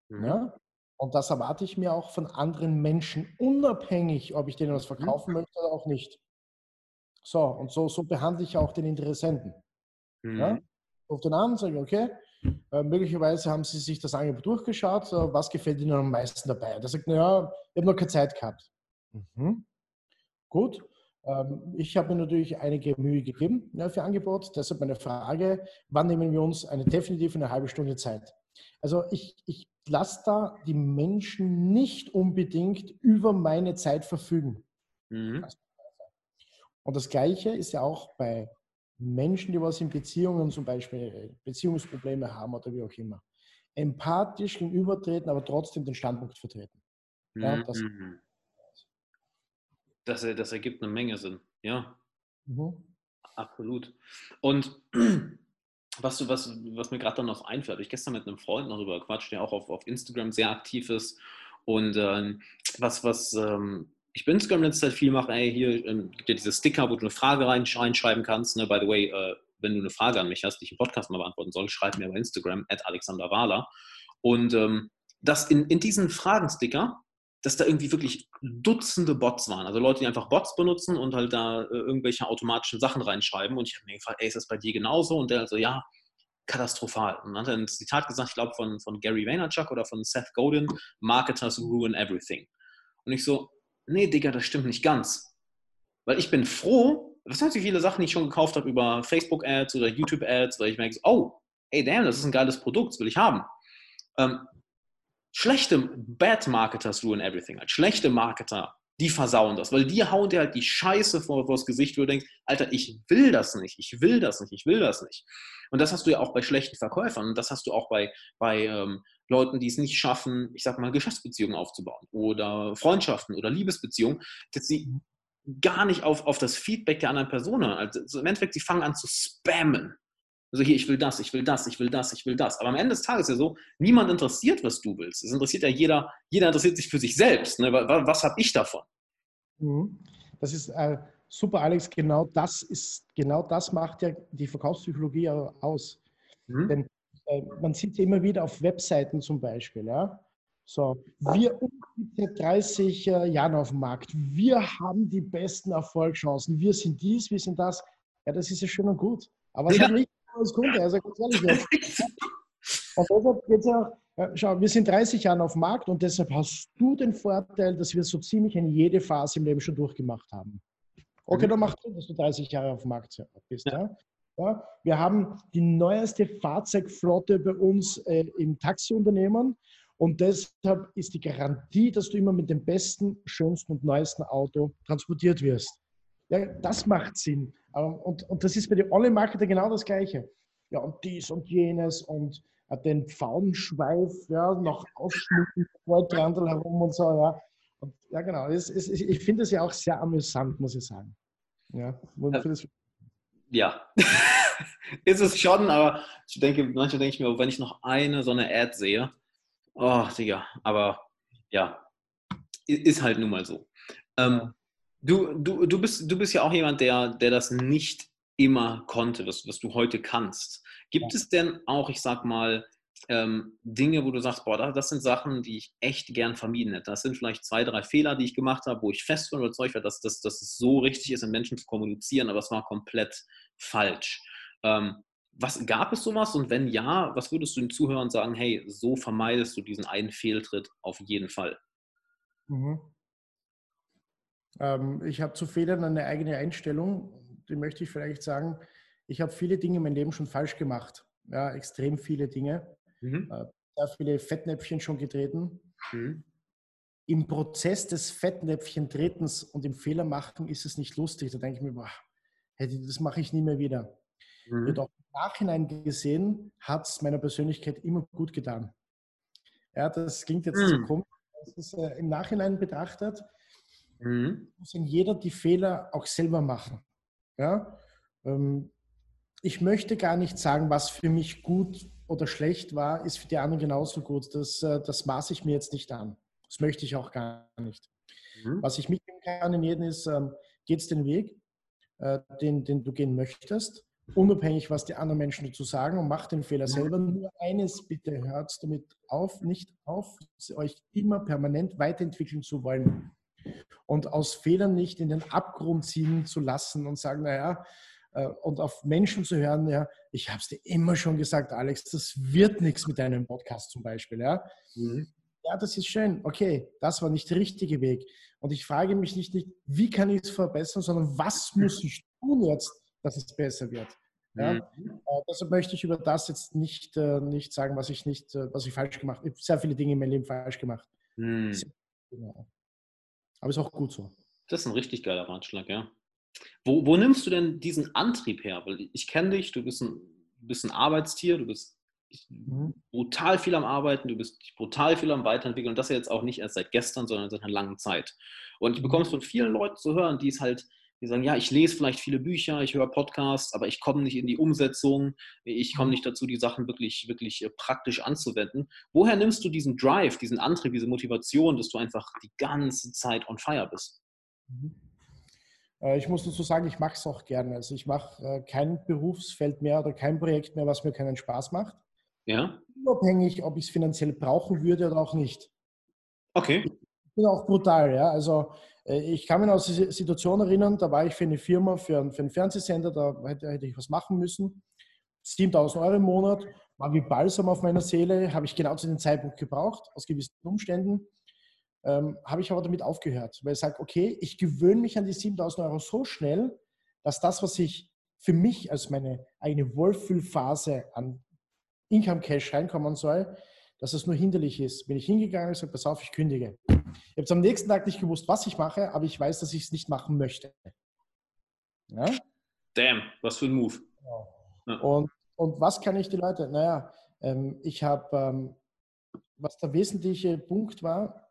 Mhm. Ja? Und das erwarte ich mir auch von anderen Menschen, unabhängig, ob ich denen was mhm. verkaufen möchte oder auch nicht. So, und so, so behandle ich auch den Interessenten. Mhm. Ja? Ruf den an, sage, okay, äh, möglicherweise haben Sie sich das Angebot durchgeschaut, äh, was gefällt Ihnen am meisten dabei? Der sagt, naja, ich habe noch keine Zeit gehabt. Mhm. Gut, ich habe mir natürlich einige Mühe gegeben für Angebot. Deshalb meine Frage, wann nehmen wir uns eine definitiv eine halbe Stunde Zeit? Also ich, ich lasse da die Menschen nicht unbedingt über meine Zeit verfügen. Mhm. Und das Gleiche ist ja auch bei Menschen, die was in Beziehungen zum Beispiel äh, Beziehungsprobleme haben oder wie auch immer. Empathisch gegenübertreten, aber trotzdem den Standpunkt vertreten. Ja, das, mhm das, das ergibt eine Menge Sinn. Ja. Mhm. Absolut. Und was, du, was, was mir gerade dann noch einfällt, ich gestern mit einem Freund noch darüber quatscht, der auch auf, auf Instagram sehr aktiv ist. Und ähm, was, was ähm, ich bei Instagram letzte Zeit viel mache, ey, hier ähm, gibt ja diese Sticker, wo du eine Frage reinschreiben kannst. Ne? By the way, äh, wenn du eine Frage an mich hast, die ich im Podcast mal beantworten soll, schreib mir bei Instagram, at Alexander Wahler. Und ähm, das in, in diesen Fragensticker dass da irgendwie wirklich Dutzende Bots waren. Also Leute, die einfach Bots benutzen und halt da äh, irgendwelche automatischen Sachen reinschreiben. Und ich habe mir gefragt, ey, ist das bei dir genauso? Und der so, ja, katastrophal. Und dann hat er ein Zitat gesagt, ich glaube von, von Gary Vaynerchuk oder von Seth Godin, Marketers ruin everything. Und ich so, nee, Digga, das stimmt nicht ganz. Weil ich bin froh, das sind so viele Sachen, ich schon gekauft habe über Facebook-Ads oder YouTube-Ads, weil ich merke, oh, ey, damn, das ist ein geiles Produkt, das will ich haben. Ähm, schlechte Bad Marketers ruin everything. Halt. Schlechte Marketer, die versauen das, weil die hauen dir halt die Scheiße vor, das Gesicht, wo du denkst, Alter, ich will das nicht, ich will das nicht, ich will das nicht. Und das hast du ja auch bei schlechten Verkäufern und das hast du auch bei, bei ähm, Leuten, die es nicht schaffen, ich sag mal, Geschäftsbeziehungen aufzubauen oder Freundschaften oder Liebesbeziehungen, dass sie gar nicht auf, auf das Feedback der anderen Person. Also im Endeffekt, sie fangen an zu spammen. Also hier, ich will das, ich will das, ich will das, ich will das. Aber am Ende des Tages ist ja so, niemand interessiert, was du willst. Es interessiert ja jeder, jeder interessiert sich für sich selbst. Ne? Was, habe ich davon? Mhm. Das ist äh, super, Alex. Genau das ist, genau das macht ja die Verkaufspsychologie aus. Mhm. Denn äh, man sieht ja immer wieder auf Webseiten zum Beispiel, ja. So, wir sind seit 30 äh, Jahren auf dem Markt. Wir haben die besten Erfolgschancen. Wir sind dies, wir sind das. Ja, das ist ja schön und gut. Aber was ja. hat als Kunde? Also ganz ehrlich jetzt. Und deshalb geht es ja, schau, wir sind 30 Jahre auf dem Markt und deshalb hast du den Vorteil, dass wir so ziemlich in jede Phase im Leben schon durchgemacht haben. Okay, mhm. dann mach du, dass du 30 Jahre auf dem Markt bist. Ja. ja. Ja, wir haben die neueste Fahrzeugflotte bei uns äh, im Taxiunternehmen und deshalb ist die Garantie, dass du immer mit dem besten, schönsten und neuesten Auto transportiert wirst. Ja, das macht Sinn. Und, und das ist bei den Online-Marketer genau das Gleiche. Ja, und dies und jenes und äh, den Pfauenschweif ja, noch ausschmücken, Goldtrandel herum und so. Ja, und, ja genau. Es, es, ich finde es ja auch sehr amüsant, muss ich sagen. Ja, ja. ist es schon, aber ich denke, manchmal denke ich mir, wenn ich noch eine so eine Ad sehe, oh, Digga, aber ja, ist halt nun mal so. Ähm, du, du, du, bist, du bist ja auch jemand, der, der das nicht immer konnte, was, was du heute kannst. Gibt ja. es denn auch, ich sag mal, ähm, Dinge, wo du sagst, boah, das sind Sachen, die ich echt gern vermieden hätte. Das sind vielleicht zwei, drei Fehler, die ich gemacht habe, wo ich fest von überzeugt war, dass, dass, dass es so richtig ist, mit Menschen zu kommunizieren, aber es war komplett falsch. Ähm, was gab es sowas? Und wenn ja, was würdest du den Zuhörern sagen, hey, so vermeidest du diesen einen Fehltritt auf jeden Fall? Mhm. Ähm, ich habe zu Fehlern eine eigene Einstellung. Die möchte ich vielleicht sagen. Ich habe viele Dinge in meinem Leben schon falsch gemacht. Ja, extrem viele Dinge. Mhm. Äh, sehr viele Fettnäpfchen schon getreten. Mhm. Im Prozess des Fettnäpfchen-Tretens und im Fehler machen ist es nicht lustig. Da denke ich mir, boah, das mache ich nie mehr wieder. Mhm. Jedoch im Nachhinein gesehen hat es meiner Persönlichkeit immer gut getan. Ja, das klingt jetzt mhm. so komisch. Ist, äh, Im Nachhinein betrachtet mhm. muss jeder die Fehler auch selber machen. Ja? Ähm, ich möchte gar nicht sagen, was für mich gut oder schlecht war, ist für die anderen genauso gut. Das, äh, das maße ich mir jetzt nicht an. Das möchte ich auch gar nicht. Mhm. Was ich mitnehmen kann in jedem ist, ähm, geht es den Weg, äh, den, den du gehen möchtest, unabhängig, was die anderen Menschen dazu sagen und mach den Fehler selber. Nur eines bitte, hört damit auf, nicht auf, euch immer permanent weiterentwickeln zu wollen und aus Fehlern nicht in den Abgrund ziehen zu lassen und sagen, naja, äh, und auf Menschen zu hören, ja, ich habe es dir immer schon gesagt, Alex, das wird nichts mit deinem Podcast zum Beispiel, ja. Mhm. Ja, das ist schön. Okay, das war nicht der richtige Weg. Und ich frage mich nicht, nicht wie kann ich es verbessern, sondern was muss ich tun jetzt, dass es besser wird. Ja? Mhm. Äh, deshalb möchte ich über das jetzt nicht, äh, nicht sagen, was ich nicht, was ich falsch gemacht habe. Ich habe sehr viele Dinge in meinem Leben falsch gemacht. Mhm. Genau. Aber ist auch gut so. Das ist ein richtig geiler Ratschlag, ja. Wo, wo nimmst du denn diesen Antrieb her? Weil ich kenne dich, du bist, ein, du bist ein Arbeitstier, du bist mhm. brutal viel am Arbeiten, du bist brutal viel am Weiterentwickeln und das ja jetzt auch nicht erst seit gestern, sondern seit einer langen Zeit. Und ich bekomme es von vielen Leuten zu hören, die es halt, die sagen, ja, ich lese vielleicht viele Bücher, ich höre Podcasts, aber ich komme nicht in die Umsetzung, ich komme mhm. nicht dazu, die Sachen wirklich, wirklich äh, praktisch anzuwenden. Woher nimmst du diesen Drive, diesen Antrieb, diese Motivation, dass du einfach die ganze Zeit on fire bist? Mhm. Äh, ich muss dazu sagen, ich mache es auch gerne. Also ich mache äh, kein Berufsfeld mehr oder kein Projekt mehr, was mir keinen Spaß macht. Ja. Unabhängig, ob ich es finanziell brauchen würde oder auch nicht. Okay. Bin auch brutal, ja. Also äh, ich kann mich an eine Situation erinnern, da war ich für eine Firma, für, einen, für einen Fernsehsender, da hätte, hätte ich was machen müssen. 7000 Euro im Monat, war wie Balsam auf meiner Seele, habe ich genau zu dem Zeitpunkt gebraucht, aus gewissen Umständen ähm, habe ich aber damit aufgehört, weil ich sage, okay, ich gewöhne mich an die 7000 Euro so schnell, dass das, was ich für mich als meine eigene Wohlfühlphase an Income Cash reinkommen soll, dass es nur hinderlich ist. Bin ich hingegangen und gesagt, pass auf, ich kündige. Ich habe es am nächsten Tag nicht gewusst, was ich mache, aber ich weiß, dass ich es nicht machen möchte. Ja? Damn, was für ein Move. Genau. Ja. Und, und was kann ich die Leute? Naja, ähm, ich habe, ähm, was der wesentliche Punkt war,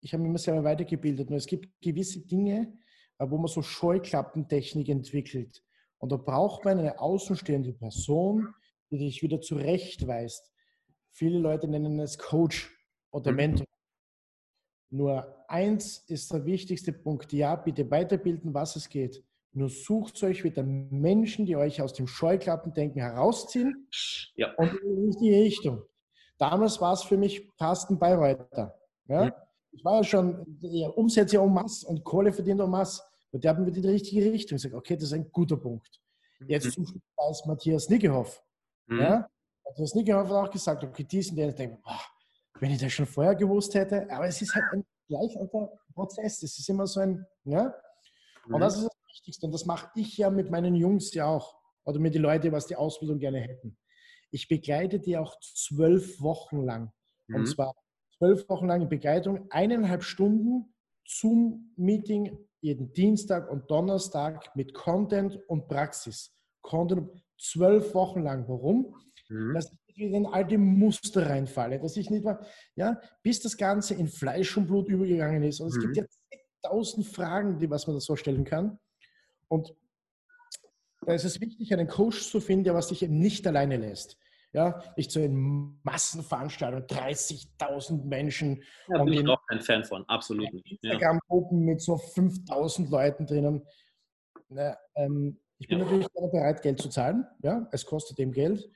ich habe mich immer selber weitergebildet. Nur es gibt gewisse Dinge, wo man so Scheuklappentechnik entwickelt. Und da braucht man eine außenstehende Person, die dich wieder zurechtweist. Viele Leute nennen es Coach oder mhm. Mentor. Nur eins ist der wichtigste Punkt. Ja, bitte weiterbilden, was es geht. Nur sucht euch wieder Menschen, die euch aus dem Scheuklappendenken herausziehen ja. und in die richtige Richtung. Damals war es für mich Carsten Bayreuther. Ja? Mhm. Ich war ja schon Umsätze en masse und Kohle verdient en masse. Und der hat mir die richtige Richtung gesagt, okay, das ist ein guter Punkt. Jetzt mhm. zum Schluss war es Matthias Nickehoff. Mhm. Ja? Matthias Nickehoff hat auch gesagt, okay, diesen, der denkt, boah, wenn ich das schon vorher gewusst hätte, aber es ist halt ein gleicher Prozess. Es ist immer so ein, ja. Und mhm. das ist das Wichtigste. Und das mache ich ja mit meinen Jungs ja auch. Oder mit den Leuten, was die Ausbildung gerne hätten. Ich begleite die auch zwölf Wochen lang. Mhm. Und zwar zwölf Wochen lang in Begleitung, eineinhalb Stunden Zoom-Meeting jeden Dienstag und Donnerstag mit Content und Praxis. Content zwölf Wochen lang. Warum? Mhm. Dass ich wieder in alte Muster reinfalle, dass ich nicht mal, ja, bis das Ganze in Fleisch und Blut übergegangen ist. Und es mhm. gibt ja tausend Fragen, die was man da so stellen kann. Und da ist es wichtig, einen Coach zu finden, der was dich eben nicht alleine lässt. Ja, nicht so in Massenveranstaltungen, 30.000 Menschen. Ja, bin ich auch kein Fan von, absolut nicht. Instagram-Gruppen mit so 5.000 Leuten drinnen. Na, ähm, ich bin ja. natürlich bereit, Geld zu zahlen. Ja, es kostet eben Geld.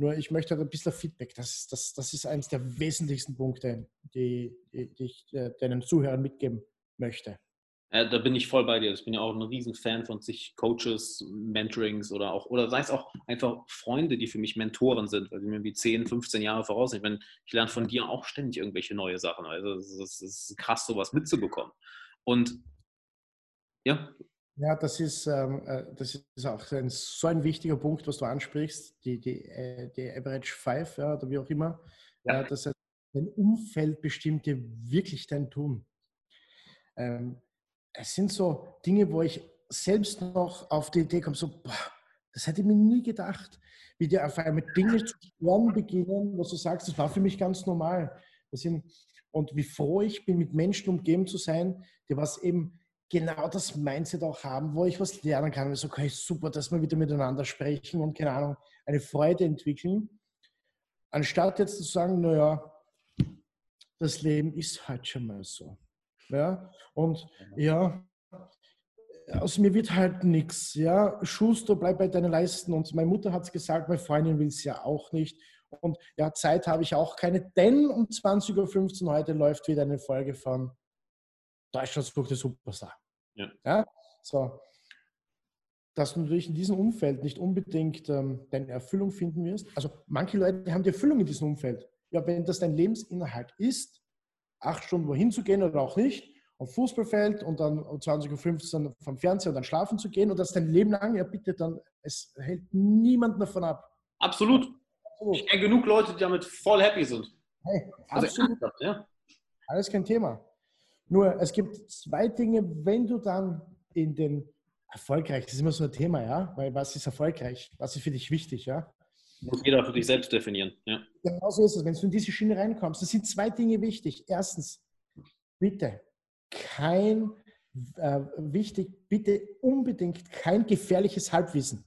Nur ich möchte ein bisschen Feedback. Das, das, das ist eines der wesentlichsten Punkte, die, die, die ich äh, deinen Zuhörern mitgeben möchte. Ja, da bin ich voll bei dir. Ich bin ja auch ein Riesenfan von sich Coaches, Mentorings oder auch, oder sei es auch einfach Freunde, die für mich Mentoren sind, weil sie mir irgendwie 10, 15 Jahre voraus sind. Ich, meine, ich lerne von dir auch ständig irgendwelche neue Sachen. Also es ist krass, sowas mitzubekommen. Und ja. Ja, das ist, ähm, äh, das ist auch ein, so ein wichtiger Punkt, was du ansprichst, die, die, äh, die Average Five ja, oder wie auch immer. Ja. das heißt, dein Umfeld bestimmt dir wirklich dein Tun. Ähm, es sind so Dinge, wo ich selbst noch auf die Idee komme, so, boah, das hätte ich mir nie gedacht, wie die auf einmal Dinge zu lernen beginnen, was du sagst, das war für mich ganz normal. Das sind, und wie froh ich bin, mit Menschen umgeben zu sein, die was eben genau das Mindset auch haben, wo ich was lernen kann. So, okay, super, dass wir wieder miteinander sprechen und keine Ahnung, eine Freude entwickeln. Anstatt jetzt zu sagen, naja, das Leben ist halt schon mal so. Ja? Und ja, aus mir wird halt nichts. Ja? Schuster, bleib bei deinen Leisten. Und meine Mutter hat es gesagt, meine Freundin will es ja auch nicht. Und ja, Zeit habe ich auch keine, denn um 20.15 Uhr heute läuft wieder eine Folge von Deutschlands Flucht der Superstar. Ja. ja. So. Dass du natürlich in diesem Umfeld nicht unbedingt ähm, deine Erfüllung finden wirst. Also manche Leute haben die Erfüllung in diesem Umfeld. Ja, wenn das dein Lebensinhalt ist, acht Stunden wohin zu gehen oder auch nicht, auf Fußballfeld und dann um 20.15 Uhr vom Fernseher und dann schlafen zu gehen und das dein Leben lang, ja bitte, dann es hält niemand davon ab. Absolut. absolut. Ich kenne genug Leute, die damit voll happy sind. Hey, also absolut. ja. Alles kein Thema. Nur es gibt zwei Dinge, wenn du dann in den erfolgreich, das ist immer so ein Thema, ja, weil was ist erfolgreich? Was ist für dich wichtig, ja? Muss jeder für dich selbst definieren. Ja. Genau so ist es. Wenn du in diese Schiene reinkommst, das sind zwei Dinge wichtig. Erstens, bitte kein, äh, wichtig, bitte unbedingt kein gefährliches Halbwissen.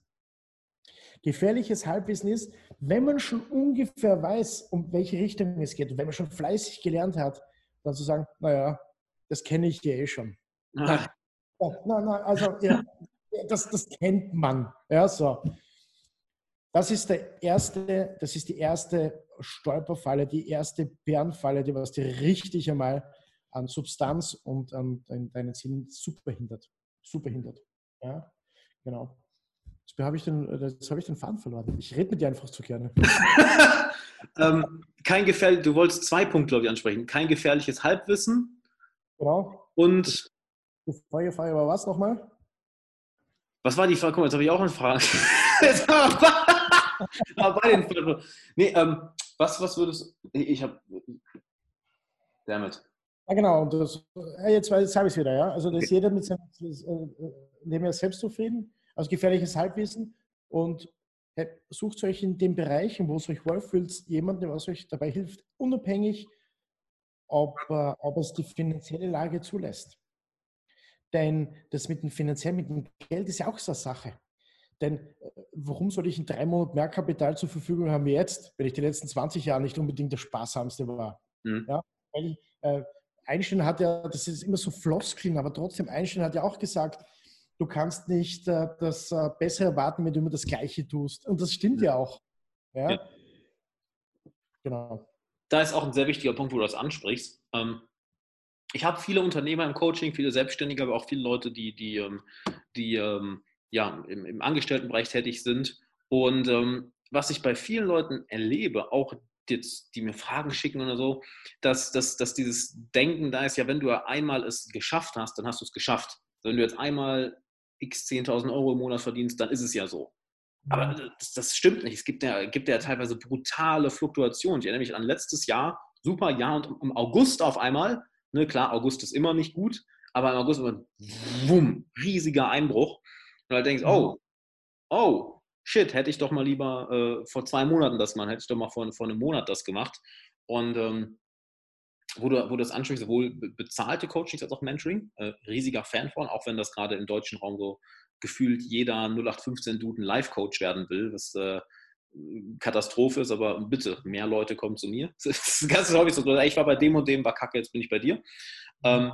Gefährliches Halbwissen ist, wenn man schon ungefähr weiß, um welche Richtung es geht und wenn man schon fleißig gelernt hat, dann zu sagen, naja, das kenne ich ja eh schon. Ach. Ja, na, na, also ja, das, das kennt man. Ja, so. Das ist der erste, das ist die erste Stolperfalle, die erste Bärenfalle, die was dir richtig einmal an Substanz und an deinen Sinn super hindert. Super hindert. Ja, genau. Jetzt habe ich, den, jetzt habe ich den Faden verloren. Ich rede mit dir einfach zu gerne. ähm, kein gefährlich, du wolltest zwei Punkte, glaube ich, ansprechen. Kein gefährliches Halbwissen. Genau. Und. Die Frage, Frage aber was nochmal? Was war die Frage? Guck mal, jetzt habe ich auch eine Frage. Bei den. Nee, ähm, was, was würdest du. Ich habe. Damit. Ja, genau. Und das, jetzt, jetzt habe ich es wieder, ja. Also, dass okay. jeder mit seinem Leben ja selbst zufrieden, also gefährliches Halbwissen und sucht euch in den Bereichen, wo es euch wohlfühlt, jemanden, der euch dabei hilft, unabhängig, ob, äh, ob es die finanzielle Lage zulässt. Denn das mit dem finanziellen, mit dem Geld ist ja auch so eine Sache. Denn äh, warum soll ich in drei Monaten mehr Kapital zur Verfügung haben wie jetzt, wenn ich die letzten 20 Jahre nicht unbedingt der spaßsamste war? Mhm. Ja, weil äh, Einstein hat ja, das ist immer so Floskeln, aber trotzdem, Einstein hat ja auch gesagt, du kannst nicht äh, das äh, Bessere erwarten, wenn du immer das Gleiche tust. Und das stimmt ja auch. Ja? ja. Genau. Da ist auch ein sehr wichtiger Punkt, wo du das ansprichst. Ähm, ich habe viele Unternehmer im Coaching, viele Selbstständige, aber auch viele Leute, die, die, ähm, die ähm, ja, im, im Angestelltenbereich tätig sind. Und was ich bei vielen Leuten erlebe, auch jetzt, die mir Fragen schicken oder so, dass, dass, dass dieses Denken da ist, ja, wenn du einmal es geschafft hast, dann hast du es geschafft. Wenn du jetzt einmal x 10.000 Euro im Monat verdienst, dann ist es ja so. Aber das, das stimmt nicht. Es gibt ja, gibt ja teilweise brutale Fluktuationen. Ich erinnere mich an letztes Jahr, super Jahr und im August auf einmal, ne, klar, August ist immer nicht gut, aber im August immer, wumm, riesiger Einbruch. Und halt denkst, mhm. oh, oh, shit, hätte ich doch mal lieber äh, vor zwei Monaten das mal, hätte ich doch mal vor, vor einem Monat das gemacht. Und ähm, wo du, wo du das ansprichst, sowohl bezahlte Coachings als auch Mentoring, äh, riesiger Fan von, auch wenn das gerade im deutschen Raum so gefühlt jeder 0815-Duden Live-Coach werden will, was äh, Katastrophe ist, aber bitte, mehr Leute kommen zu mir. Das ist ganz häufig so, ich war bei dem und dem, war kacke, jetzt bin ich bei dir. Mhm. Ähm,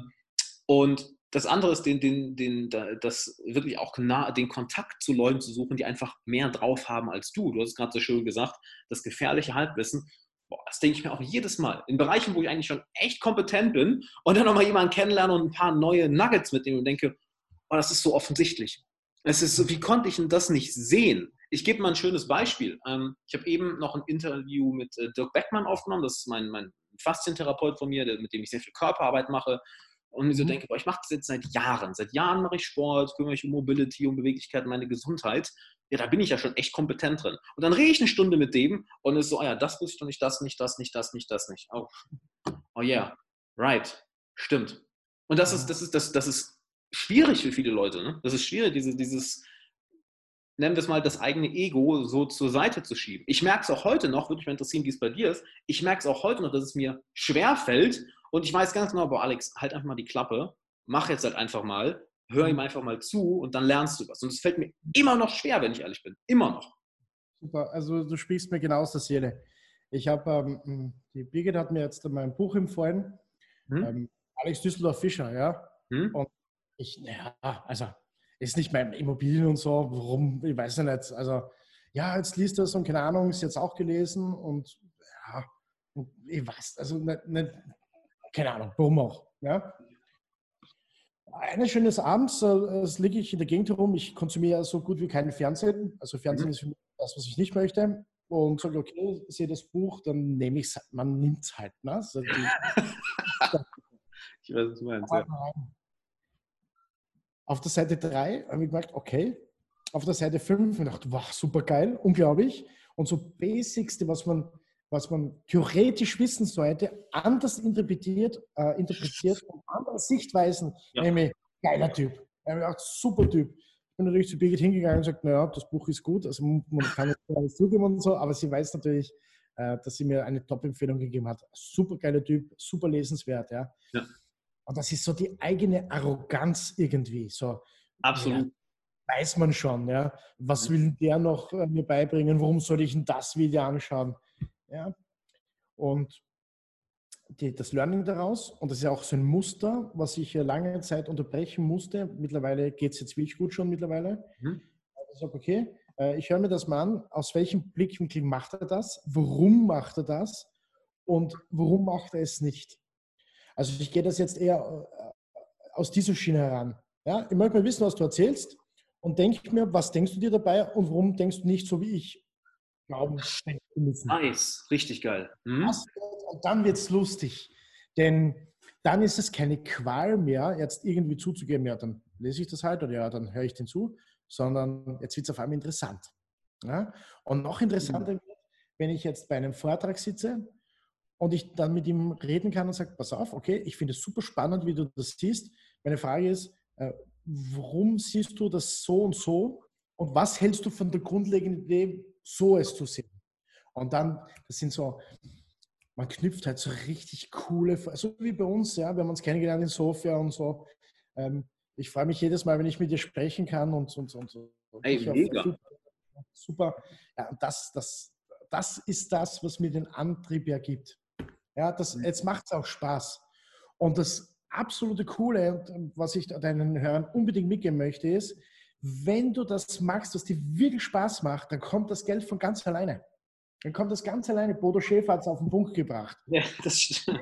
und das andere ist, den, den, den, das wirklich auch nah, den Kontakt zu Leuten zu suchen, die einfach mehr drauf haben als du. Du hast es gerade so schön gesagt, das gefährliche Halbwissen. Boah, das denke ich mir auch jedes Mal. In Bereichen, wo ich eigentlich schon echt kompetent bin und dann nochmal jemanden kennenlernen und ein paar neue Nuggets mitnehmen und denke, oh, das ist so offensichtlich. Es ist so, wie konnte ich denn das nicht sehen? Ich gebe mal ein schönes Beispiel. Ähm, ich habe eben noch ein Interview mit äh, Dirk Beckmann aufgenommen. Das ist mein, mein Faszientherapeut von mir, mit dem ich sehr viel Körperarbeit mache. Und ich so mhm. denke, boah, ich mache das jetzt seit Jahren. Seit Jahren mache ich Sport, kümmere mich um Mobility, um Beweglichkeit, meine Gesundheit. Ja, da bin ich ja schon echt kompetent drin. Und dann rede ich eine Stunde mit dem und ist so, ah ja, das wusste ich doch nicht, das nicht, das nicht, das nicht, das nicht. Oh, oh yeah, right, stimmt. Und das ist, das ist, das, das ist schwierig für viele Leute. Ne? Das ist schwierig, diese, dieses, nennen wir es mal, das eigene Ego so zur Seite zu schieben. Ich merke es auch heute noch, würde mich mal interessieren, wie es bei dir ist. Ich merke es auch heute noch, dass es mir schwer fällt, und ich weiß ganz genau, boah, Alex, halt einfach mal die Klappe, mach jetzt halt einfach mal, hör ihm einfach mal zu und dann lernst du was. Und es fällt mir immer noch schwer, wenn ich ehrlich bin. Immer noch. Super, also du sprichst mir genau aus der Seele. Ich habe, ähm, die Birgit hat mir jetzt mein Buch empfohlen, hm? ähm, Alex Düsseldorf Fischer, ja. Hm? Und ich, naja, also ist nicht mein Immobilien und so, warum, ich weiß ja nicht. Also, ja, jetzt liest du es und keine Ahnung, ist jetzt auch gelesen und ja, und ich weiß, also nicht, nicht keine Ahnung, warum auch. Ja? Eines schönes Abends äh, liege ich in der Gegend herum. Ich konsumiere so gut wie keinen Fernsehen. Also Fernsehen mhm. ist für mich das, was ich nicht möchte. Und sage, okay, ich sehe das Buch, dann nehme ich es, man nimmt es halt. Ne? Also die, ich weiß, was du meinst. Ja. Auf der Seite 3 habe ich gemerkt, okay. Auf der Seite 5 habe ich gedacht, wow, super geil, unglaublich. Und so Basics, was man was man theoretisch wissen sollte, anders interpretiert, äh, interpretiert von anderen Sichtweisen, ja. nämlich geiler Typ. Auch super Typ. Ich bin natürlich zu Birgit hingegangen und gesagt, naja, das Buch ist gut, also man kann nicht alles zugeben und so, aber sie weiß natürlich, äh, dass sie mir eine Top-Empfehlung gegeben hat. Super geiler Typ, super lesenswert, ja. ja. Und das ist so die eigene Arroganz irgendwie. So, Absolut. Ja, weiß man schon, ja. Was will der noch äh, mir beibringen? Warum soll ich denn das Video anschauen? Ja? Und die, das Learning daraus, und das ist ja auch so ein Muster, was ich lange Zeit unterbrechen musste. Mittlerweile geht es jetzt wirklich gut schon mittlerweile. Mhm. Ich sage, okay, äh, ich höre mir das mal an, aus welchem Blickwinkel macht er das, warum macht er das und warum macht er es nicht. Also ich gehe das jetzt eher äh, aus dieser Schiene heran. Ja? Ich möchte mal wissen, was du erzählst und denke mir, was denkst du dir dabei und warum denkst du nicht so wie ich? Glauben schenken müssen. Nice, richtig geil. Mhm. Und dann wird es lustig. Denn dann ist es keine Qual mehr, jetzt irgendwie zuzugeben, ja, dann lese ich das halt oder ja, dann höre ich den zu, sondern jetzt wird es auf einmal interessant. Ja? Und noch interessanter mhm. wird, wenn ich jetzt bei einem Vortrag sitze und ich dann mit ihm reden kann und sage, pass auf, okay, ich finde es super spannend, wie du das siehst. Meine Frage ist, äh, warum siehst du das so und so? Und was hältst du von der grundlegenden Idee, so es zu sehen. Und dann, das sind so, man knüpft halt so richtig coole, so wie bei uns, ja, wir haben uns kennengelernt in Sofia und so. Ähm, Ich freue mich jedes Mal, wenn ich mit dir sprechen kann und, und, und, und Ey, mega. Super. super. Ja, und das, das, das ist das, was mir den Antrieb ergibt. Ja, das, mhm. jetzt macht es auch Spaß. Und das absolute Coole, was ich deinen Hörern unbedingt mitgeben möchte, ist, wenn du das magst, was dir wirklich Spaß macht, dann kommt das Geld von ganz alleine. Dann kommt das ganz alleine. Bodo Schäfer hat es auf den Punkt gebracht. Ja, das stimmt.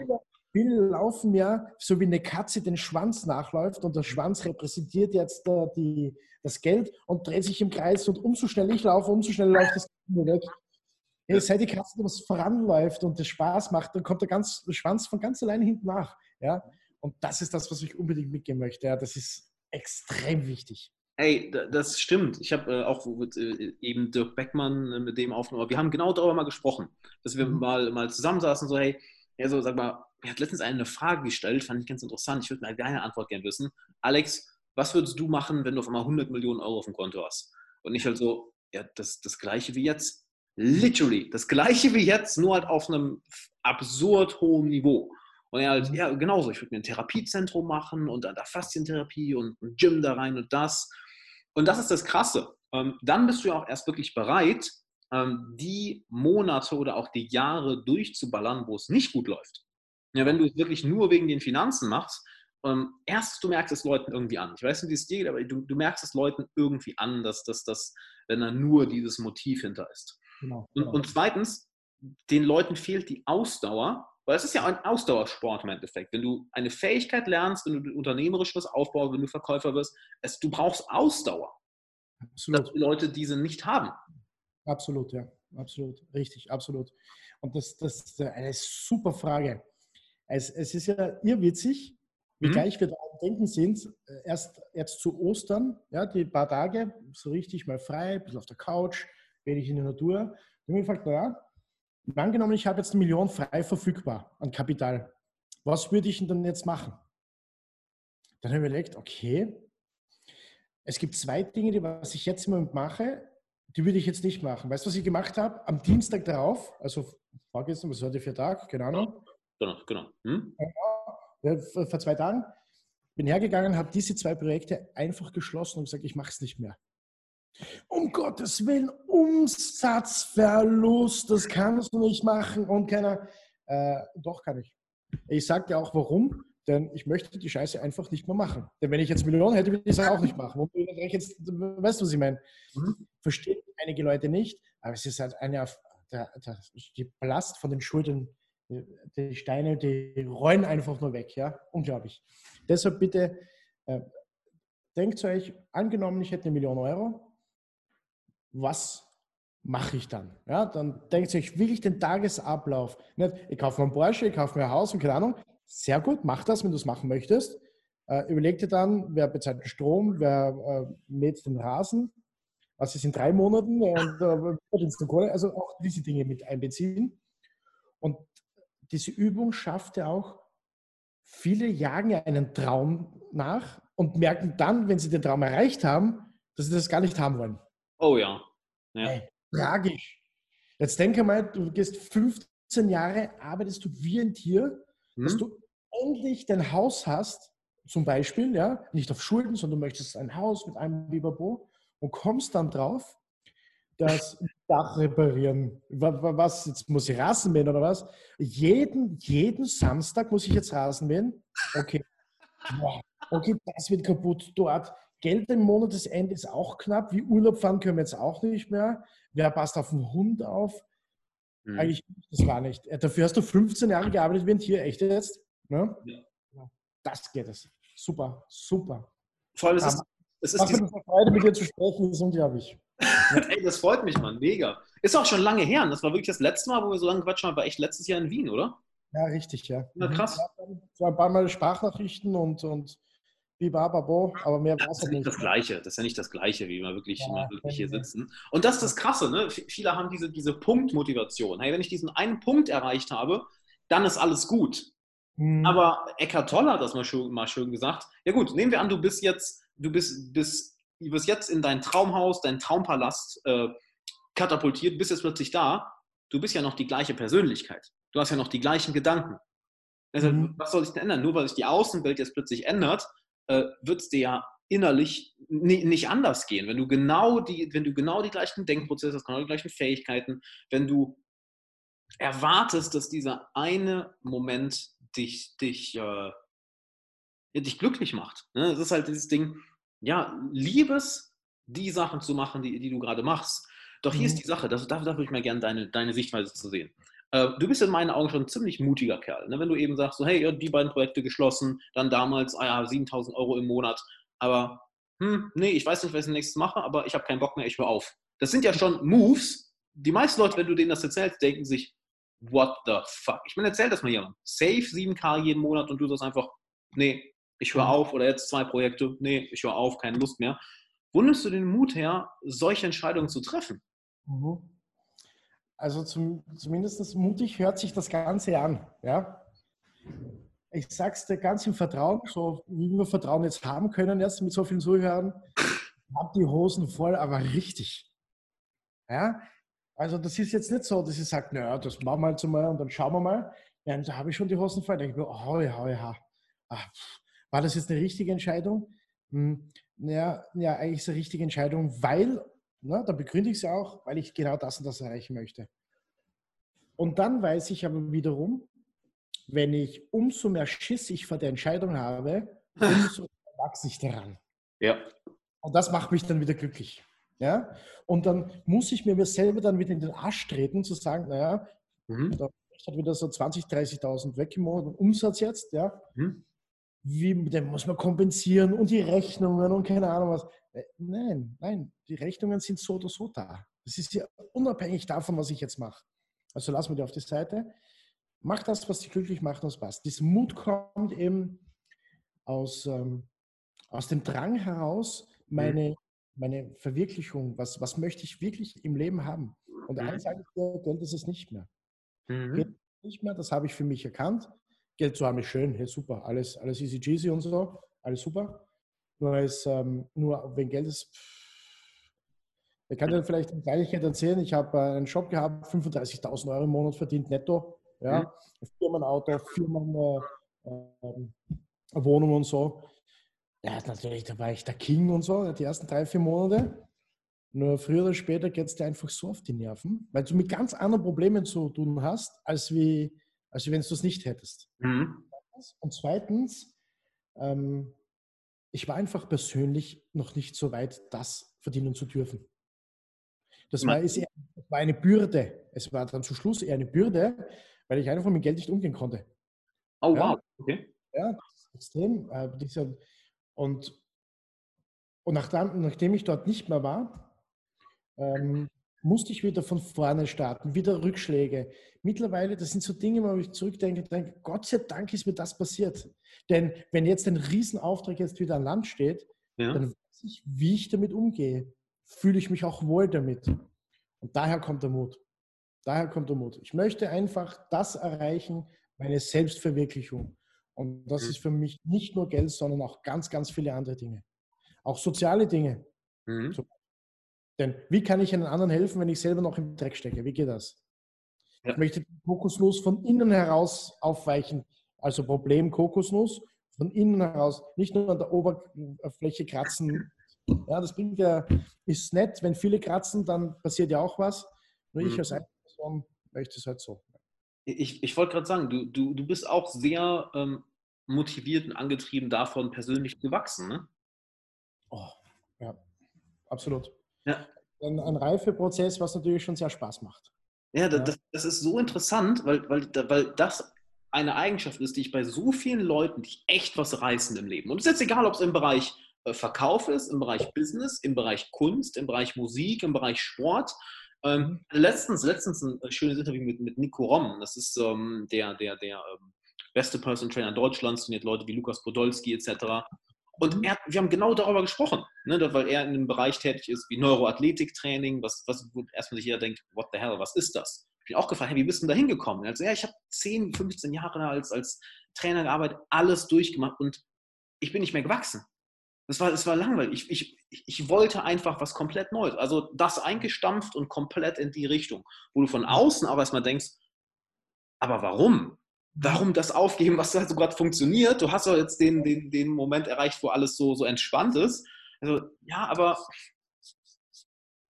Viele laufen ja, so wie eine Katze den Schwanz nachläuft und der Schwanz repräsentiert jetzt äh, die, das Geld und dreht sich im Kreis und umso schneller ich laufe, umso schneller läuft das Geld weg. Hey, seit die Katze was voranläuft und das Spaß macht, dann kommt der, ganz, der Schwanz von ganz alleine hinten nach. Ja? Und das ist das, was ich unbedingt mitgeben möchte. Ja? Das ist extrem wichtig. Ey, das stimmt. Ich habe äh, auch mit, äh, eben Dirk Beckmann äh, mit dem aufgenommen. Wir haben genau darüber mal gesprochen, dass wir mhm. mal, mal zusammensaßen, so, hey, ja, so, sag mal, er hat letztens eine Frage gestellt, fand ich ganz interessant. Ich würde mal deine Antwort gerne wissen. Alex, was würdest du machen, wenn du auf einmal 100 Millionen Euro auf dem Konto hast? Und ich halt so, ja, das, das gleiche wie jetzt. Literally, das gleiche wie jetzt, nur halt auf einem absurd hohen Niveau. Und er halt, mhm. ja, genauso, ich würde mir ein Therapiezentrum machen und dann da Faszientherapie und ein Gym da rein und das. Und das ist das Krasse. Ähm, dann bist du ja auch erst wirklich bereit, ähm, die Monate oder auch die Jahre durchzuballern, wo es nicht gut läuft. Ja, wenn du es wirklich nur wegen den Finanzen machst, ähm, erst du merkst es Leuten irgendwie an. Ich weiß nicht, wie es dir geht, aber du, du merkst es Leuten irgendwie an, dass, dass wenn da nur dieses Motiv hinter ist. Genau, genau. Und, und zweitens, den Leuten fehlt die Ausdauer, weil es ist ja ein Ausdauersport im Endeffekt. Wenn du eine Fähigkeit lernst, wenn du unternehmerisch was aufbaust, wenn du Verkäufer wirst, es, du brauchst Ausdauer. Absolut. Dass die Leute diese nicht haben. Absolut, ja. Absolut. Richtig, absolut. Und das, das ist eine super Frage. Es, es ist ja irrwitzig, wie mhm. gleich wir da denken sind. Erst jetzt zu Ostern, ja, die paar Tage, so richtig mal frei, ein bisschen auf der Couch, wenig in der Natur. Ich mir gefragt, naja, Angenommen, ich habe jetzt eine Million frei verfügbar an Kapital. Was würde ich denn dann jetzt machen? Dann habe ich überlegt, okay, es gibt zwei Dinge, die was ich jetzt im Moment mache, die würde ich jetzt nicht machen. Weißt du, was ich gemacht habe? Am Dienstag darauf, also vorgestern, was war der für Tag? Keine Ahnung. Genau, genau. Hm? Vor zwei Tagen bin hergegangen, habe diese zwei Projekte einfach geschlossen und gesagt, ich mache es nicht mehr. Um Gottes Willen, Umsatzverlust, das kannst du nicht machen und keiner. Äh, doch kann ich. Ich sage dir auch warum, denn ich möchte die Scheiße einfach nicht mehr machen. Denn wenn ich jetzt Millionen hätte, würde ich es auch nicht machen. Jetzt, weißt du, was ich meine? Mhm. Verstehen einige Leute nicht, aber es ist halt eine, der, der, die Last von den Schultern, die Steine, die rollen einfach nur weg. Ja, unglaublich. Deshalb bitte, äh, denkt euch, angenommen, ich hätte eine Million Euro, was mache ich dann? Ja, dann denkt sich, will ich den Tagesablauf? Nicht, ich kaufe mir ein Porsche, ich kaufe mir ein Haus und keine Ahnung. Sehr gut, mach das, wenn du es machen möchtest. Äh, überleg dir dann, wer bezahlt den Strom, wer äh, mäht den Rasen, was ist in drei Monaten und äh, Kohle. Also auch diese Dinge mit einbeziehen. Und diese Übung schafft ja auch, viele jagen ja einen Traum nach und merken dann, wenn sie den Traum erreicht haben, dass sie das gar nicht haben wollen. Oh ja. Ja. Hey, tragisch. Jetzt denke mal, du gehst 15 Jahre, arbeitest du wie ein Tier, hm. dass du endlich dein Haus hast, zum Beispiel, ja, nicht auf Schulden, sondern du möchtest ein Haus mit einem Bibabo und kommst dann drauf, das Dach reparieren. Was, jetzt muss ich Rasen mähen oder was? Jeden, jeden Samstag muss ich jetzt Rasen mähen? Okay. Okay, das wird kaputt dort. Geld im Monatsende ist auch knapp. Wie Urlaub fahren können wir jetzt auch nicht mehr. Wer passt auf den Hund auf? Mhm. Eigentlich, das war nicht. Äh, dafür hast du 15 Jahre gearbeitet wie ein Tier, echt jetzt? Ne? Ja. Das geht es. Super, super. Vor allem, es ist, es ist diese... Freude, mit dir zu sprechen, ist unglaublich. Ey, das freut mich, Mann, mega. Ist auch schon lange her. Das war wirklich das letzte Mal, wo wir so lange quatschen, war echt letztes Jahr in Wien, oder? Ja, richtig, ja. Na, krass. Ja, ein paar Mal Sprachnachrichten und, und Bibababo, aber mehr war es ja nicht. Das Gleiche. Das ist ja nicht das Gleiche, wie wir wirklich, ja, wirklich hier sitzen. Und das ist das Krasse, ne? Viele haben diese, diese Punktmotivation. Hey, wenn ich diesen einen Punkt erreicht habe, dann ist alles gut. Mhm. Aber Eckhart Tolle hat das mal schön, mal schön gesagt. Ja gut, nehmen wir an, du bist jetzt, du bist, bist, du bist jetzt in dein Traumhaus, dein Traumpalast äh, katapultiert, bist jetzt plötzlich da. Du bist ja noch die gleiche Persönlichkeit. Du hast ja noch die gleichen Gedanken. Also, mhm. was soll sich denn ändern? Nur weil sich die Außenwelt jetzt plötzlich ändert, äh, wird es dir ja innerlich nicht anders gehen. Wenn du genau die, wenn du genau die gleichen Denkprozesse hast, genau die gleichen Fähigkeiten, wenn du erwartest, dass dieser eine Moment dich, dich, äh, dich glücklich macht. Ne? Das ist halt dieses Ding, ja, liebes, die Sachen zu machen, die, die du gerade machst. Doch hier mhm. ist die Sache, das, da, da würde ich mal gerne deine, deine Sichtweise zu sehen. Äh, du bist in meinen Augen schon ein ziemlich mutiger Kerl. Ne? Wenn du eben sagst, so, hey, die beiden Projekte geschlossen, dann damals, ah ja, 7000 Euro im Monat, aber hm, nee, ich weiß nicht, was ich nächstes mache, aber ich habe keinen Bock mehr, ich höre auf. Das sind ja schon Moves. Die meisten Leute, wenn du denen das erzählst, denken sich, what the fuck? Ich meine, erzähl das mal jemandem. Save 7K jeden Monat und du sagst einfach, nee, ich höre mhm. auf oder jetzt zwei Projekte, nee, ich höre auf, keine Lust mehr. Wo nimmst du den Mut her, solche Entscheidungen zu treffen? Mhm. Also zum, zumindest mutig hört sich das Ganze an. Ja? Ich sag's dir ganz im Vertrauen, so wie wir Vertrauen jetzt haben können, erst mit so vielen Zuhörern. Habe die Hosen voll, aber richtig. Ja? Also das ist jetzt nicht so, dass ich sage, naja, das machen wir jetzt mal und dann schauen wir mal. Ja, da habe ich schon die Hosen voll. Da denke ich mir, oh ja, ja. Ach, war das jetzt eine richtige Entscheidung? Hm, ja, ja, eigentlich ist es eine richtige Entscheidung, weil, na, da begründe ich es auch, weil ich genau das und das erreichen möchte. Und dann weiß ich aber wiederum, wenn ich umso mehr Schiss ich vor der Entscheidung habe, umso wachse ich daran. Ja. Und das macht mich dann wieder glücklich. Ja? Und dann muss ich mir selber dann wieder in den Arsch treten, zu sagen, naja, mhm. da hat wieder so 20.000, 30.000 weg im Monat Umsatz jetzt, ja. Mhm. Wie, den muss man kompensieren und die Rechnungen und keine Ahnung was. Äh, nein, nein, die Rechnungen sind so oder so da. Das ist ja unabhängig davon, was ich jetzt mache. Also lassen wir die auf die Seite. Mach das, was dich glücklich macht und es passt. Dieser Mut kommt eben aus, ähm, aus dem Drang heraus, meine, mhm meine Verwirklichung, was, was möchte ich wirklich im Leben haben? Und mhm. eins sage ich dir, Geld ist es nicht mehr. Mhm. Geld nicht mehr, das habe ich für mich erkannt. Geld zu haben ist schön, hey, super, alles, alles easy cheesy und so, alles super. Nur, ist, ähm, nur wenn Geld ist, ich kann dir vielleicht eine Kleinigkeit erzählen. Ich habe äh, einen Shop gehabt, 35.000 Euro im Monat verdient netto. Ja, mhm. Firmenauto, Firmen, äh, äh, Wohnung und so. Ja, natürlich, da war ich der King und so, die ersten drei, vier Monate. Nur früher oder später geht es dir einfach so auf die Nerven, weil du mit ganz anderen Problemen zu tun hast, als, wie, als wenn du es nicht hättest. Mhm. Und zweitens, ähm, ich war einfach persönlich noch nicht so weit, das verdienen zu dürfen. Das war, ist eher, war eine Bürde. Es war dann zum Schluss eher eine Bürde, weil ich einfach mit Geld nicht umgehen konnte. Oh, ja? wow. Okay. Ja, extrem. Äh, und, und nachdem, nachdem ich dort nicht mehr war, ähm, musste ich wieder von vorne starten, wieder Rückschläge. Mittlerweile, das sind so Dinge, wo ich zurückdenke, denke, Gott sei Dank ist mir das passiert. Denn wenn jetzt ein Riesenauftrag jetzt wieder an Land steht, ja. dann weiß ich, wie ich damit umgehe. Fühle ich mich auch wohl damit. Und daher kommt der Mut. Daher kommt der Mut. Ich möchte einfach das erreichen, meine Selbstverwirklichung. Und das mhm. ist für mich nicht nur Geld, sondern auch ganz, ganz viele andere Dinge. Auch soziale Dinge. Mhm. Denn wie kann ich einem anderen helfen, wenn ich selber noch im Dreck stecke? Wie geht das? Ja. Ich möchte Kokosnuss von innen heraus aufweichen. Also Problem Kokosnuss von innen heraus, nicht nur an der Oberfläche kratzen. Ja, das bringt ja, ist nett, wenn viele kratzen, dann passiert ja auch was. Nur mhm. ich als Person möchte es halt so. Ich, ich wollte gerade sagen, du, du, du bist auch sehr ähm, motiviert und angetrieben davon, persönlich zu wachsen, ne? Oh, ja, absolut. Ja. Ein, ein Reifeprozess, was natürlich schon sehr Spaß macht. Ja, das, ja. das ist so interessant, weil, weil, weil das eine Eigenschaft ist, die ich bei so vielen Leuten, die echt was reißen im Leben. Und es ist jetzt egal, ob es im Bereich äh, Verkauf ist, im Bereich Business, im Bereich Kunst, im Bereich Musik, im Bereich Sport ähm, mhm. letztens, letztens ein äh, schönes Interview mit, mit Nico Rom. Das ist ähm, der, der, der ähm, beste Person Trainer Deutschlands, trainiert Leute wie Lukas Podolski etc. Und mhm. er, wir haben genau darüber gesprochen, ne, weil er in einem Bereich tätig ist wie Neuroathletiktraining, was, was erstmal sich jeder denkt, what the hell, was ist das? Ich bin auch gefragt, hey, wie bist du da hingekommen? Also, ja, ich habe 10, 15 Jahre als, als Trainer gearbeitet, alles durchgemacht und ich bin nicht mehr gewachsen. Das war, das war langweilig. Ich, ich, ich wollte einfach was komplett Neues. Also das eingestampft und komplett in die Richtung, wo du von außen aber erstmal denkst, aber warum? Warum das aufgeben, was halt so gerade funktioniert? Du hast doch jetzt den, den, den Moment erreicht, wo alles so, so entspannt ist. Also, ja, aber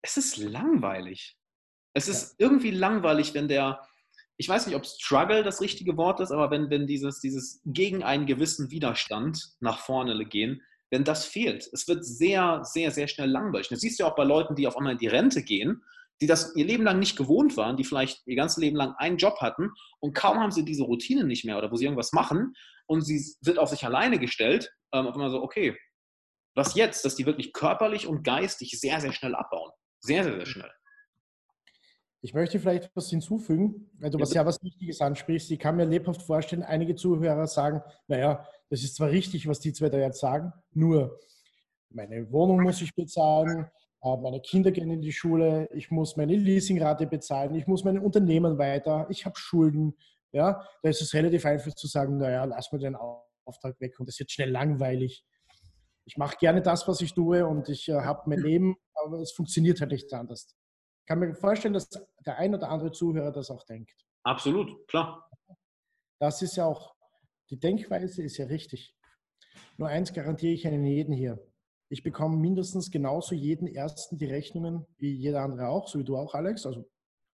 es ist langweilig. Es ist ja. irgendwie langweilig, wenn der, ich weiß nicht, ob Struggle das richtige Wort ist, aber wenn, wenn dieses, dieses gegen einen gewissen Widerstand nach vorne gehen, wenn das fehlt. Es wird sehr, sehr, sehr schnell langweilig. Das siehst du ja auch bei Leuten, die auf einmal in die Rente gehen, die das ihr Leben lang nicht gewohnt waren, die vielleicht ihr ganzes Leben lang einen Job hatten und kaum haben sie diese Routine nicht mehr oder wo sie irgendwas machen und sie sind auf sich alleine gestellt, ähm, auf einmal so, okay, was jetzt? Dass die wirklich körperlich und geistig sehr, sehr schnell abbauen. Sehr, sehr, sehr schnell. Ich möchte vielleicht etwas hinzufügen, weil du ja, was ja was Wichtiges ansprichst. Ich kann mir lebhaft vorstellen, einige Zuhörer sagen, naja, das ist zwar richtig, was die zwei da jetzt sagen, nur meine Wohnung muss ich bezahlen, meine Kinder gehen in die Schule, ich muss meine Leasingrate bezahlen, ich muss mein Unternehmen weiter, ich habe Schulden. Ja, da ist es relativ einfach zu sagen, naja, lass mir den Auftrag weg und es wird schnell langweilig. Ich mache gerne das, was ich tue und ich äh, habe mein Leben, aber es funktioniert halt nicht anders kann mir vorstellen, dass der ein oder andere Zuhörer das auch denkt. Absolut, klar. Das ist ja auch, die Denkweise ist ja richtig. Nur eins garantiere ich Ihnen jeden hier. Ich bekomme mindestens genauso jeden ersten die Rechnungen wie jeder andere auch, so wie du auch, Alex. Also,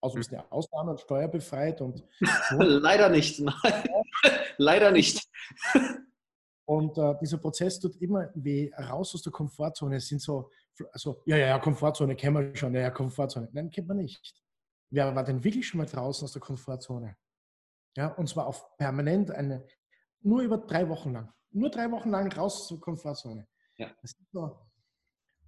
also ist eine Ausnahme und steuerbefreit und. Leider nicht, nein. Leider nicht. Und äh, dieser Prozess tut immer weh, raus aus der Komfortzone. Es sind so, also, ja, ja, ja, Komfortzone kennen wir schon, ja, ja, Komfortzone. Nein, kennt man nicht. Wer war denn wirklich schon mal draußen aus der Komfortzone? Ja, und zwar auf permanent eine, nur über drei Wochen lang. Nur drei Wochen lang raus aus der Komfortzone. Ja.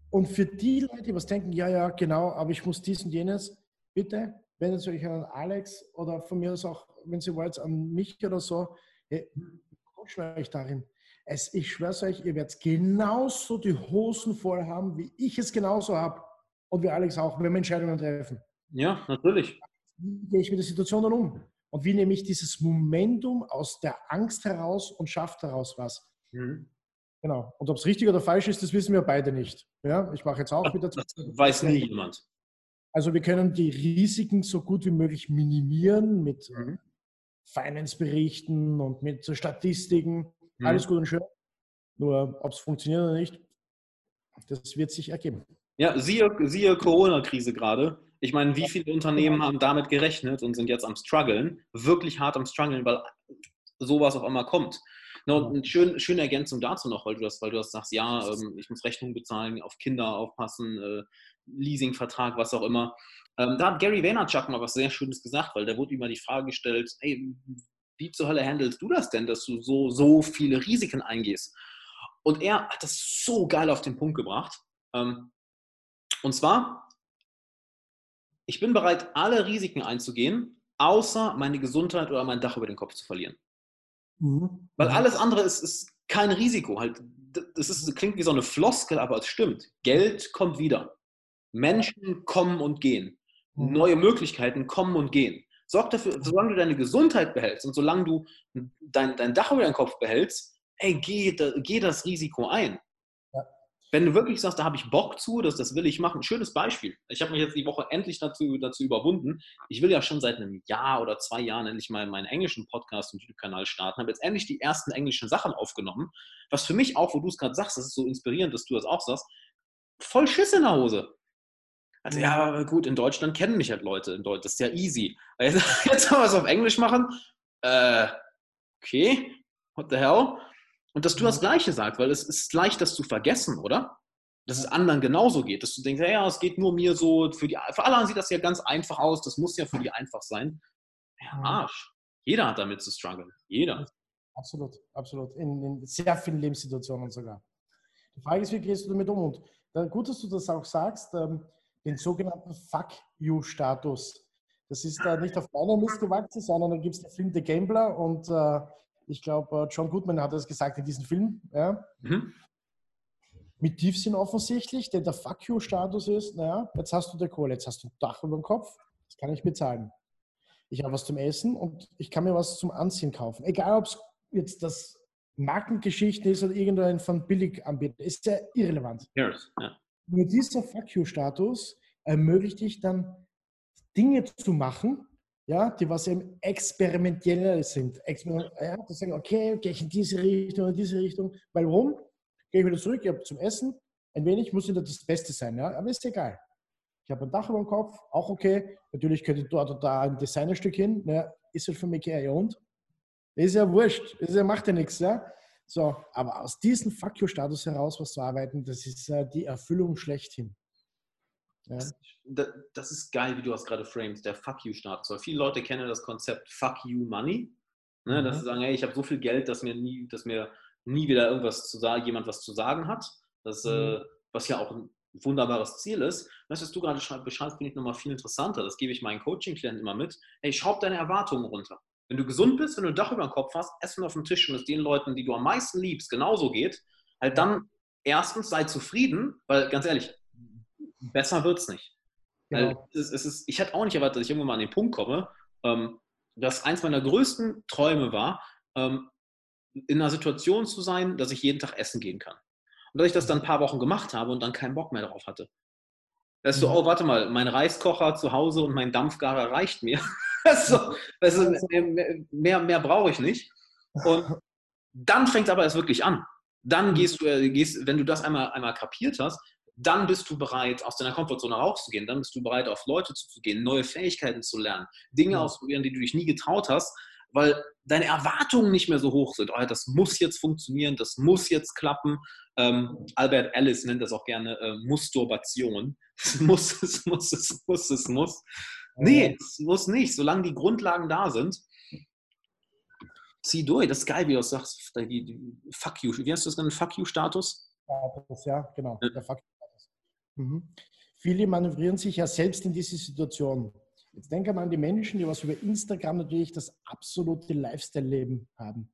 Und für die Leute, die was denken, ja, ja, genau, aber ich muss dies und jenes, bitte wendet euch an Alex oder von mir aus auch, wenn Sie wollt, an mich oder so. Hey, coach euch darin es, ich schwöre euch, ihr werdet genauso die Hosen voll haben, wie ich es genauso habe. Und wir Alex auch, wenn wir Entscheidungen treffen. Ja, natürlich. Wie gehe ich mit der Situation dann um? Und wie nehme ich dieses Momentum aus der Angst heraus und schafft daraus was? Mhm. Genau. Und ob es richtig oder falsch ist, das wissen wir beide nicht. Ja, ich mache jetzt auch wieder. Das weiß nie jemand. Also wir können die Risiken so gut wie möglich minimieren mit mhm. Finance-Berichten und mit Statistiken. Mhm. Alles gut und schön. Nur ob es funktioniert oder nicht, das wird sich ergeben. Ja, siehe, siehe Corona-Krise gerade. Ich meine, wie viele Unternehmen haben damit gerechnet und sind jetzt am struggeln, wirklich hart am struggeln, weil sowas auf einmal kommt. No, eine schön, schöne Ergänzung dazu noch, weil du das, weil du das sagst, ja, ähm, ich muss Rechnungen bezahlen, auf Kinder aufpassen, äh, Leasingvertrag, was auch immer. Ähm, da hat Gary Vaynerchuk mal was sehr Schönes gesagt, weil da wurde immer die Frage gestellt, hey, wie zur Hölle handelst du das denn, dass du so, so viele Risiken eingehst? Und er hat das so geil auf den Punkt gebracht. Ähm, und zwar, ich bin bereit, alle Risiken einzugehen, außer meine Gesundheit oder mein Dach über den Kopf zu verlieren. Mhm. Weil alles andere ist, ist kein Risiko. Halt, das ist, klingt wie so eine Floskel, aber es stimmt. Geld kommt wieder. Menschen kommen und gehen. Mhm. Neue Möglichkeiten kommen und gehen. Sorg dafür, solange du deine Gesundheit behältst und solange du dein, dein Dach über deinen Kopf behältst, ey, geh, geh das Risiko ein. Wenn du wirklich sagst, da habe ich Bock zu, das, das will ich machen. Schönes Beispiel. Ich habe mich jetzt die Woche endlich dazu, dazu überwunden. Ich will ja schon seit einem Jahr oder zwei Jahren endlich mal meinen englischen Podcast und YouTube-Kanal starten. Habe jetzt endlich die ersten englischen Sachen aufgenommen. Was für mich auch, wo du es gerade sagst, das ist so inspirierend, dass du das auch sagst, voll Schiss in der Hose. Also ja, gut, in Deutschland kennen mich halt Leute. In Deutschland, das ist ja easy. Jetzt haben wir es auf Englisch machen. Äh, okay, what the hell? Und dass du das Gleiche sagst, weil es ist leicht, das zu vergessen, oder? Dass es anderen genauso geht. Dass du denkst, ja, es geht nur mir so, für, die, für alle sieht das ja ganz einfach aus, das muss ja für die einfach sein. Ja, Arsch. Jeder hat damit zu strugglen. Jeder. Absolut, absolut. In, in sehr vielen Lebenssituationen sogar. Die Frage ist, wie gehst du damit um? Und gut, dass du das auch sagst. Ähm, den sogenannten Fuck You-Status. Das ist äh, nicht auf meiner Liste gewachsen, sondern da gibt es den Film The Gambler und äh, ich glaube, äh, John Goodman hat das gesagt in diesem Film. Ja. Mhm. Mit Tiefsinn offensichtlich, denn der Fuck You-Status ist, naja, jetzt hast du die Kohle, jetzt hast du ein Dach über dem Kopf, das kann ich bezahlen. Ich habe was zum Essen und ich kann mir was zum Anziehen kaufen. Egal, ob es jetzt das Markengeschichte ist oder irgendein von Billiganbieter, ist ja irrelevant. Yes, ja. Nur dieser Fuck You-Status ermöglicht dich dann, Dinge zu machen, ja, die was eben experimenteller sind. Exper ja, die sagen, okay, gehe ich in diese Richtung, in diese Richtung. Weil warum? Gehe ich wieder zurück, ich habe zum Essen, ein wenig muss wieder das Beste sein, ja, aber ist egal. Ich habe ein Dach über dem Kopf, auch okay. Natürlich könnte ich dort oder da ein Designerstück hin, ja, ist halt für mich ja und. Ist ja wurscht, ist ja, macht ja nichts, ja. So, aber aus diesem Fuck you-Status heraus was zu arbeiten, das ist äh, die Erfüllung schlechthin. Ja. Das, das, ist geil, wie du das gerade framest, der Fuck you-Status. Weil viele Leute kennen das Konzept Fuck you Money. Ne, mhm. Dass sie sagen, hey, ich habe so viel Geld, dass mir nie, dass mir nie wieder irgendwas zu sagen, jemand was zu sagen hat. Das, äh, mhm. äh, was ja auch ein wunderbares Ziel ist. Das, was du gerade beschreibst, finde ich nochmal viel interessanter. Das gebe ich meinen Coaching-Klienten immer mit. Hey, schraub deine Erwartungen runter. Wenn du gesund bist, wenn du ein Dach über dem Kopf hast, Essen auf dem Tisch und es den Leuten, die du am meisten liebst, genauso geht, halt dann erstens sei zufrieden, weil ganz ehrlich, besser wird es nicht. Genau. Es, es ist, ich hätte auch nicht erwartet, dass ich irgendwann mal an den Punkt komme, ähm, dass eins meiner größten Träume war, ähm, in einer Situation zu sein, dass ich jeden Tag essen gehen kann. Und dass ich das dann ein paar Wochen gemacht habe und dann keinen Bock mehr darauf hatte. Da ist so, mhm. oh, warte mal, mein Reiskocher zu Hause und mein Dampfgarer reicht mir. so, du, mehr, mehr, mehr brauche ich nicht. Und dann fängt es aber erst wirklich an. Dann mhm. gehst du, äh, gehst, wenn du das einmal, einmal kapiert hast, dann bist du bereit, aus deiner Komfortzone rauszugehen. Dann bist du bereit, auf Leute zuzugehen, neue Fähigkeiten zu lernen, Dinge mhm. ausprobieren, die du dich nie getraut hast, weil deine Erwartungen nicht mehr so hoch sind. Oh, das muss jetzt funktionieren, das muss jetzt klappen. Ähm, Albert Ellis nennt das auch gerne äh, Musturbation. Es muss, es muss, es muss, es muss. Nee, es muss nicht. Solange die Grundlagen da sind, zieh durch. Das ist geil, wie du das sagst. Die, die, fuck you. Wie hast du das genannt? Fuck you-Status? Ja, genau. Der Fuck. Mhm. Viele manövrieren sich ja selbst in diese Situation. Jetzt denke mal an die Menschen, die was über Instagram natürlich das absolute Lifestyle-Leben haben.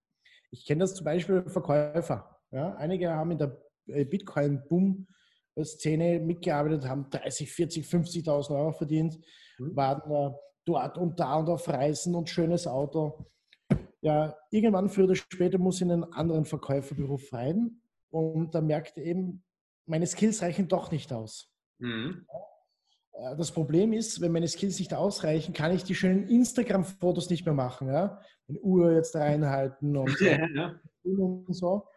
Ich kenne das zum Beispiel Verkäufer. Ja, einige haben in der äh, Bitcoin-Boom-Szene mitgearbeitet, haben 30, 40, 50.000 Euro verdient mhm. waren äh, dort und da und auf Reisen und schönes Auto. Ja, irgendwann früher oder später muss ich in einen anderen Verkäuferberuf rein und da merkt eben, meine Skills reichen doch nicht aus. Mhm. Äh, das Problem ist, wenn meine Skills nicht ausreichen, kann ich die schönen Instagram-Fotos nicht mehr machen. Ja? Eine Uhr jetzt reinhalten und, ja, ja. und so.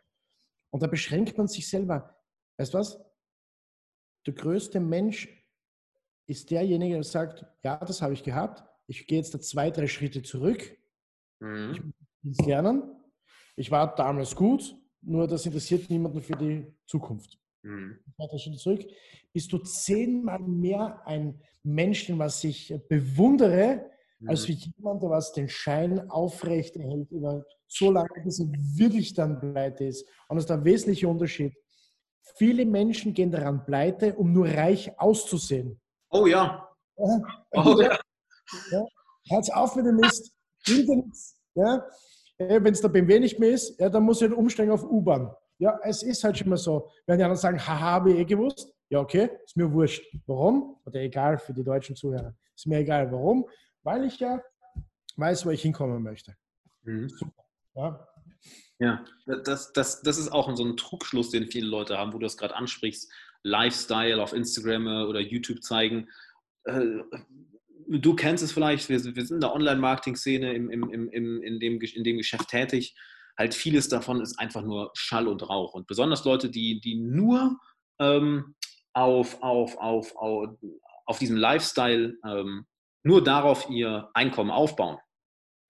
Und da beschränkt man sich selber. Weißt du was? Der größte Mensch ist derjenige, der sagt, ja, das habe ich gehabt. Ich gehe jetzt da zwei, drei Schritte zurück. Mhm. Ich muss lernen. Ich war damals gut, nur das interessiert niemanden für die Zukunft. Mhm. Zwei, Schritte zurück. Bist du zehnmal mehr ein Mensch, den was ich bewundere, mhm. als wie jemand, der was den Schein aufrecht erhält über so lange, bis er wirklich dann pleite ist. Und das ist der wesentliche Unterschied. Viele Menschen gehen daran pleite, um nur reich auszusehen. Oh ja. ja. Oh ja. ja. Hört auf mit dem Mist. Ja. Wenn es der BMW nicht mehr ist, ja, dann muss ich halt umsteigen auf U-Bahn. Ja, es ist halt schon mal so. Wenn die anderen sagen, haha, habe ich eh gewusst. Ja, okay, ist mir wurscht. Warum? Oder egal für die deutschen Zuhörer. Ist mir egal. Warum? Weil ich ja weiß, wo ich hinkommen möchte. Mhm. Ja. Ja, das, das, das ist auch so ein Trugschluss, den viele Leute haben, wo du das gerade ansprichst. Lifestyle auf Instagram äh, oder YouTube zeigen. Äh, du kennst es vielleicht, wir, wir sind in der Online-Marketing-Szene, im, im, im, in, dem, in dem Geschäft tätig. Halt vieles davon ist einfach nur Schall und Rauch. Und besonders Leute, die, die nur ähm, auf, auf, auf, auf, auf diesem Lifestyle, ähm, nur darauf ihr Einkommen aufbauen.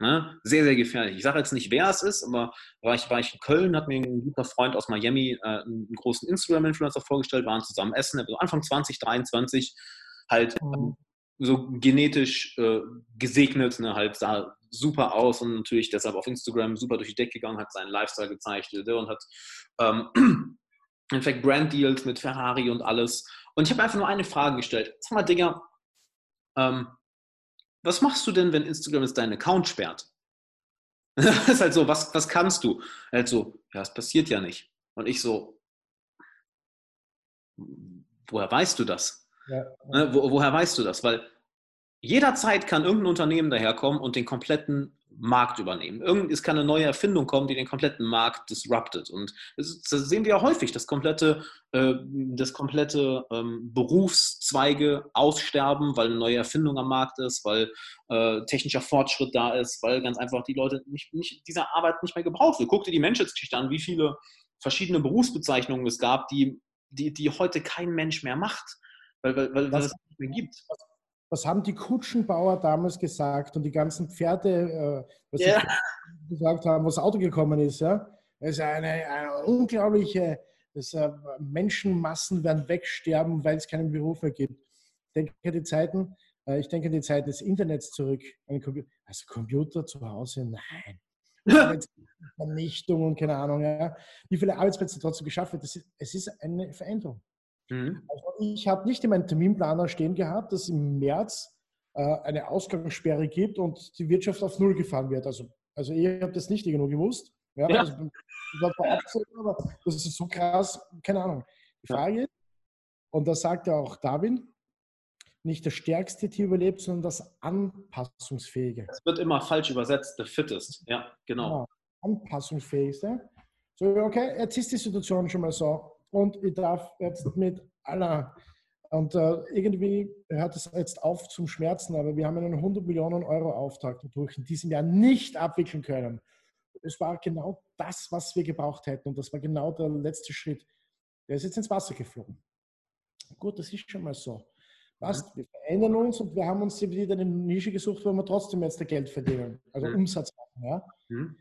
Ne? Sehr, sehr gefährlich. Ich sage jetzt nicht, wer es ist, aber war ich, war ich in Köln, hat mir ein guter Freund aus Miami äh, einen großen Instagram-Influencer vorgestellt, waren zusammen essen, also Anfang 2023, halt mhm. so genetisch äh, gesegnet, ne? halt sah super aus und natürlich deshalb auf Instagram super durch die Decke gegangen, hat seinen Lifestyle gezeigt und hat ähm, in fact Brand-Deals mit Ferrari und alles. Und ich habe einfach nur eine Frage gestellt. Sag mal, Digga, ähm, was machst du denn, wenn Instagram jetzt deinen Account sperrt? das ist halt so, was, was kannst du? Halt so, ja, es passiert ja nicht. Und ich so, woher weißt du das? Ja. Ne, wo, woher weißt du das? Weil jederzeit kann irgendein Unternehmen daherkommen und den kompletten Markt übernehmen. Irgend ist keine neue Erfindung kommen, die den kompletten Markt disruptet. Und das, das sehen wir ja häufig, dass komplette, äh, das komplette ähm, Berufszweige aussterben, weil eine neue Erfindung am Markt ist, weil äh, technischer Fortschritt da ist, weil ganz einfach die Leute nicht, nicht dieser Arbeit nicht mehr gebraucht wird. Guck dir die Menschheitsgeschichte an, wie viele verschiedene Berufsbezeichnungen es gab, die, die, die heute kein Mensch mehr macht, weil, weil, weil, weil es nicht mehr gibt. Was haben die Kutschenbauer damals gesagt und die ganzen Pferde, äh, was Ja. sie gesagt haben, was Auto gekommen ist? Ja? Es ist eine, eine unglaubliche, das, äh, Menschenmassen werden wegsterben, weil es keinen Beruf mehr gibt. Ich denke an die Zeiten, äh, ich denke an die Zeit des Internets zurück. Ein Compu- Also Computer zu Hause, nein. Vernichtung und keine Ahnung, ja. wie viele Arbeitsplätze trotzdem geschafft wird. Ist, es ist eine Veränderung. Mhm. Also ich habe nicht in meinem Terminplaner stehen gehabt, dass im März äh, eine Ausgangssperre gibt und die Wirtschaft auf Null gefahren wird. Also, also ich habe das nicht genau gewusst. Ja, Ja. Also, aber das ist so krass, keine Ahnung. Die. Frage ist, und da sagt ja auch Darwin, nicht das stärkste Tier überlebt, sondern das anpassungsfähige. Es wird immer falsch übersetzt, the fittest. Ja, genau. Anpassungsfähigste. So, okay, jetzt ist die Situation schon mal so. Und ich darf jetzt mit aller, und äh, irgendwie hört es jetzt auf zum Schmerzen, aber wir haben einen 100 Millionen Euro Auftrag dadurch in diesem Jahr nicht abwickeln können. Es war genau das, was wir gebraucht hätten. Und das war genau der letzte Schritt. Der ist jetzt ins Wasser geflogen. Gut, das ist schon mal so. Passt, wir verändern uns und wir haben uns wieder eine Nische gesucht, wo wir trotzdem jetzt Geld verdienen. Also Mhm. Umsatz machen. Ja? Mhm.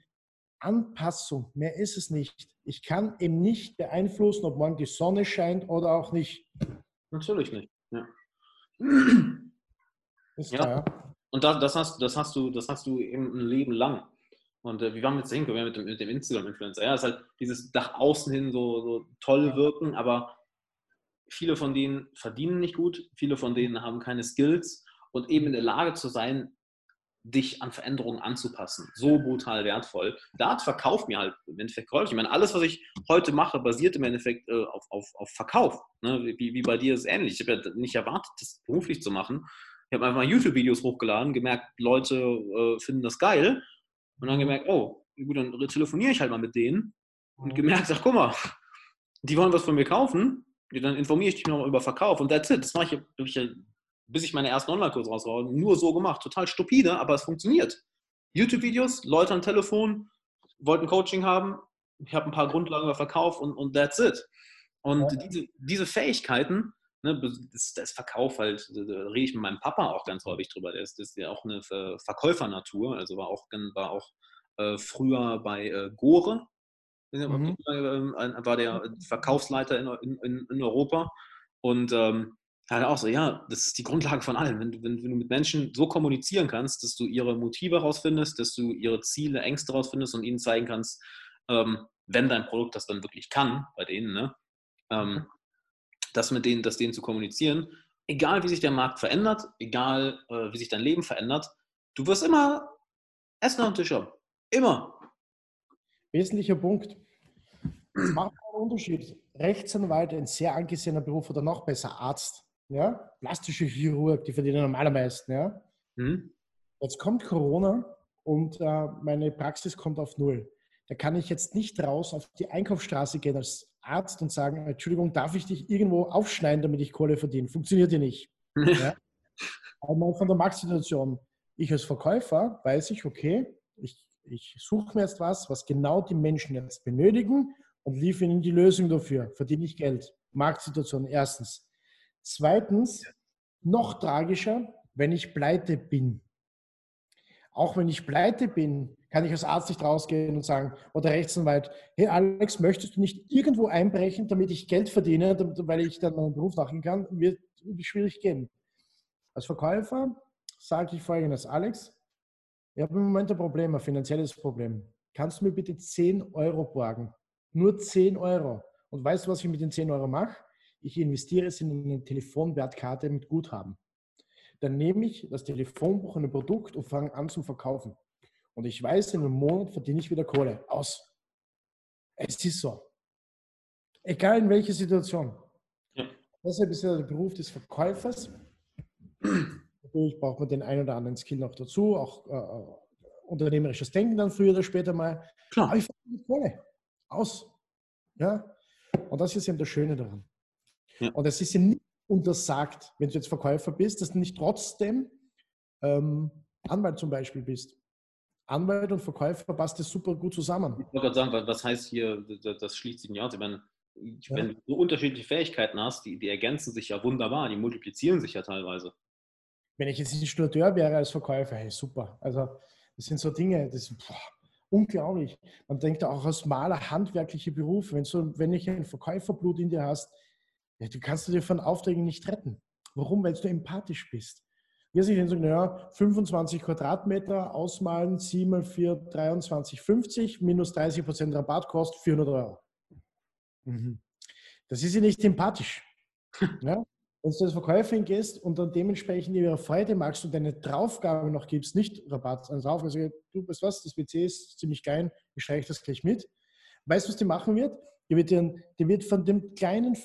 Anpassung, mehr ist es nicht. Ich kann eben nicht beeinflussen, ob morgen die Sonne scheint oder auch nicht. Natürlich nicht. Ja. Ist Ja. klar. Und das, das, hast, das, hast du, das hast du eben ein Leben lang. Und äh, wie waren wir jetzt hingekommen? Mit dem, mit dem Instagram-Influencer. Ja, es ist halt dieses nach außen hin so, so toll wirken, aber viele von denen verdienen nicht gut, viele von denen haben keine Skills und eben in der Lage zu sein, dich an Veränderungen anzupassen. So brutal wertvoll. Da hat Verkauf mir halt im Endeffekt geholfen. Ich meine, alles, was ich heute mache, basiert im Endeffekt äh, auf, auf, auf Verkauf. Ne? Wie, wie bei dir ist es ähnlich. Ich habe ja nicht erwartet, das beruflich zu machen. Ich habe einfach mal YouTube-Videos hochgeladen, gemerkt, Leute äh, finden das geil. Und dann gemerkt, oh, gut, dann telefoniere ich halt mal mit denen. Und gemerkt, ach guck mal, die wollen was von mir kaufen. Dann informiere ich dich noch mal über Verkauf. Und that's it. Das mache ich, ich ja, bis ich meine ersten Online-Kurse raushaue, nur so gemacht. Total stupide, aber es funktioniert. YouTube-Videos, Leute am Telefon, wollten Coaching haben. Ich habe ein paar Grundlagen über Verkauf und, und that's it. Und Ja. diese, diese Fähigkeiten, ne, das, das Verkauf halt, da da rede ich mit meinem Papa auch ganz häufig drüber. Der ist, das ist ja auch eine Ver- Verkäufernatur, also war auch, war auch äh, früher bei äh, Gore, Mhm. ähm, war der Verkaufsleiter in, in, in Europa und ähm, hat auch so, ja, das ist die Grundlage von allem. Wenn du, wenn, wenn du mit Menschen so kommunizieren kannst, dass du ihre Motive herausfindest, dass du ihre Ziele, Ängste herausfindest und ihnen zeigen kannst, ähm, wenn dein Produkt das dann wirklich kann, bei denen, ne, ähm, das mit denen, das denen zu kommunizieren, egal wie sich der Markt verändert, egal äh, wie sich dein Leben verändert, du wirst immer Essen auf dem Tisch haben. Immer. Wesentlicher Punkt. Es macht einen Unterschied. Rechtsanwalt, ein sehr angesehener Beruf oder noch besser Arzt, ja? plastische Chirurg, die verdienen am allermeisten. Ja? Hm? Jetzt kommt Corona und äh, meine Praxis kommt auf Null. Da kann ich jetzt nicht raus auf die Einkaufsstraße gehen als Arzt und sagen, Entschuldigung, darf ich dich irgendwo aufschneiden, damit ich Kohle verdiene? Funktioniert ja nicht. Ja? Einmal von der Marktsituation. Ich als Verkäufer weiß ich, okay, ich, ich suche mir jetzt was, was genau die Menschen jetzt benötigen und liefere ihnen die Lösung dafür. Verdiene ich Geld. Marktsituation erstens. Zweitens, noch tragischer, wenn ich pleite bin. Auch wenn ich pleite bin, kann ich als Arzt nicht rausgehen und sagen, oder Rechtsanwalt, hey Alex, möchtest du nicht irgendwo einbrechen, damit ich Geld verdiene, weil ich dann meinen Beruf nachgehen kann? Wird schwierig gehen. Als Verkäufer sage ich folgendes, Alex, ich habe im Moment ein Problem, ein finanzielles Problem. Kannst du mir bitte 10 Euro borgen? Nur 10 Euro. Und weißt du, was ich mit den 10 Euro mache? Ich investiere es in eine Telefonwertkarte mit Guthaben. Dann nehme ich das Telefonbuch und ein Produkt und fange an zu verkaufen. Und ich weiß, in einem Monat verdiene ich wieder Kohle. Aus. Es ist so. Egal in welcher Situation. Ja. Deshalb ist ja der Beruf des Verkäufers. Natürlich braucht man den einen oder anderen Skill noch dazu, auch äh, unternehmerisches Denken dann früher oder später mal. Klar. Aber ich verdiene Kohle. Aus. Ja? Und das ist eben das Schöne daran. Ja. Und es ist ja nicht untersagt, wenn du jetzt Verkäufer bist, dass du nicht trotzdem ähm, Anwalt zum Beispiel bist. Anwalt und Verkäufer passt das super gut zusammen. Ich wollte gerade sagen, was heißt hier, das schließt sich nicht aus. Ich meine, wenn du so unterschiedliche Fähigkeiten hast, die, die ergänzen sich ja wunderbar, die multiplizieren sich ja teilweise. Wenn ich jetzt Installateur wäre als Verkäufer, hey, super. Also das sind so Dinge, das ist unglaublich. Man denkt auch als Maler handwerkliche Berufe. Wenn, so, wenn ich ein Verkäuferblut in dir hast, ja, du kannst dir von Aufträgen nicht retten. Warum? Weil du empathisch bist. Wir sind sagen, naja, 25 Quadratmeter ausmalen, 7 mal 4, 23,50, minus 30 Prozent Rabatt kostet 400 Euro. Mhm. Das ist ja nicht empathisch. ja? Wenn du als Verkäuferin gehst und dann dementsprechend ihre Freude magst und deine Draufgabe noch gibst, nicht Rabatt, sondern drauf, also du weißt was, das WC ist ziemlich geil, ich streiche das gleich mit. Weißt du, was die machen wird? Die wird, ihren, die wird von dem kleinen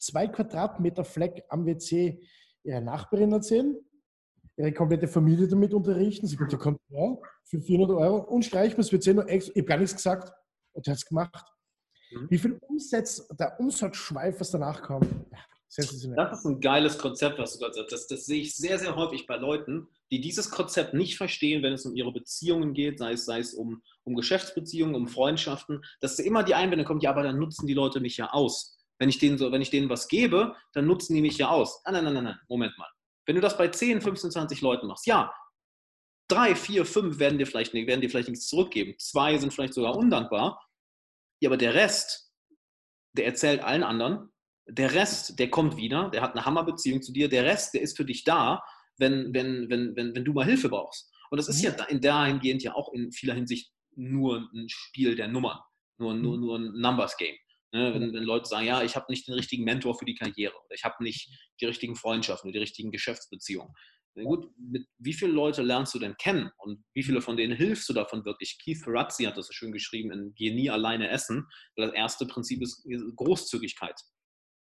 2 Quadratmeter Fleck am WC ihre Nachbarin erzählen, ihre komplette Familie damit unterrichten. Sie kommt, die kommt ja, für 400 Euro und streichen das WC nur extra. Ich habe gar nichts gesagt und der hat es gemacht. Mhm. Wie viel Umsatz, der Umsatzschweif, was danach kommt, das ist ein geiles Konzept, was du gerade sagst. Das, das, sehe ich sehr, sehr häufig bei Leuten, die dieses Konzept nicht verstehen, wenn es um ihre Beziehungen geht, sei es, sei es um, um Geschäftsbeziehungen, um Freundschaften, dass immer die Einwände kommt, ja, aber dann nutzen die Leute mich ja aus. Wenn ich denen, so, wenn ich denen was gebe, dann nutzen die mich ja aus. Nein, nein, nein, nein, Moment mal. Wenn du das bei 10, 15, 20 Leuten machst, ja, drei, vier, fünf werden dir vielleicht, werden dir vielleicht nichts zurückgeben. Zwei sind vielleicht sogar undankbar. Ja, aber der Rest, der erzählt allen anderen, der Rest, der kommt wieder, der hat eine Hammerbeziehung zu dir. Der Rest, der ist für dich da, wenn, wenn, wenn, wenn, wenn du mal Hilfe brauchst. Und das ist mhm. ja in dahingehend ja auch in vieler Hinsicht nur ein Spiel der Nummern, nur, nur, mhm. nur ein Numbers Game. Ne, wenn, wenn, Leute sagen, ja, ich habe nicht den richtigen Mentor für die Karriere oder ich habe nicht die richtigen Freundschaften, die richtigen Geschäftsbeziehungen. Na gut, mit wie viele Leute lernst du denn kennen und wie viele von denen hilfst du davon wirklich? Keith Ferrazzi hat das so schön geschrieben in Geh nie alleine essen. Das erste Prinzip ist Großzügigkeit.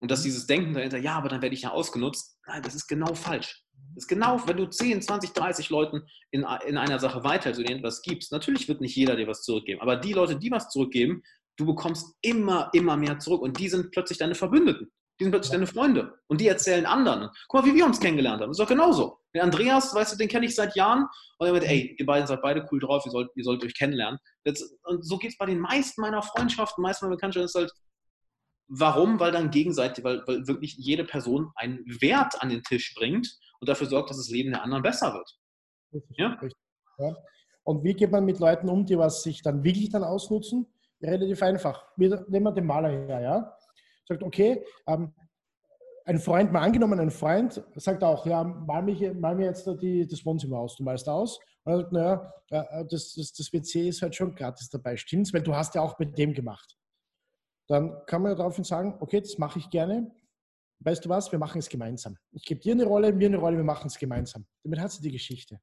Und dass mhm. dieses Denken dahinter, ja, aber dann werde ich ja ausgenutzt, nein, das ist genau falsch. Das ist genau, wenn du 10, 20, 30 Leuten in, in einer Sache weiter zu denen etwas gibst, natürlich wird nicht jeder dir was zurückgeben, aber die Leute, die was zurückgeben, du bekommst immer, immer mehr zurück und die sind plötzlich deine Verbündeten. Die sind plötzlich ja. deine Freunde und die erzählen anderen. Guck mal, wie wir uns kennengelernt haben. Das ist doch genauso. Den Andreas, weißt du, den kenne ich seit Jahren und er wird, ey, ihr beiden seid beide cool drauf, ihr sollt, ihr sollt euch kennenlernen. Das, und so geht es bei den meisten meiner Freundschaften, meisten meiner Bekanntschaften, ist halt, Warum? Weil dann gegenseitig, weil, weil wirklich jede Person einen Wert an den Tisch bringt und dafür sorgt, dass das Leben der anderen besser wird. Richtig, ja? Richtig, ja. Und wie geht man mit Leuten um, die was sich dann wirklich dann ausnutzen? Relativ einfach. Wir, nehmen den Maler her, ja. Sagt, okay, ähm, ein Freund, mal angenommen, ein Freund sagt auch, ja, mal, mich, mal mir jetzt die, das Wohnzimmer aus, du malst aus. Und er sagt, naja, äh, das, das, das WC ist halt schon gratis dabei, stimmt's? Weil du hast ja auch mit dem gemacht dann kann man daraufhin sagen, okay, das mache ich gerne. Weißt du was, wir machen es gemeinsam. Ich gebe dir eine Rolle, mir eine Rolle, wir machen es gemeinsam. Damit hat sie die Geschichte.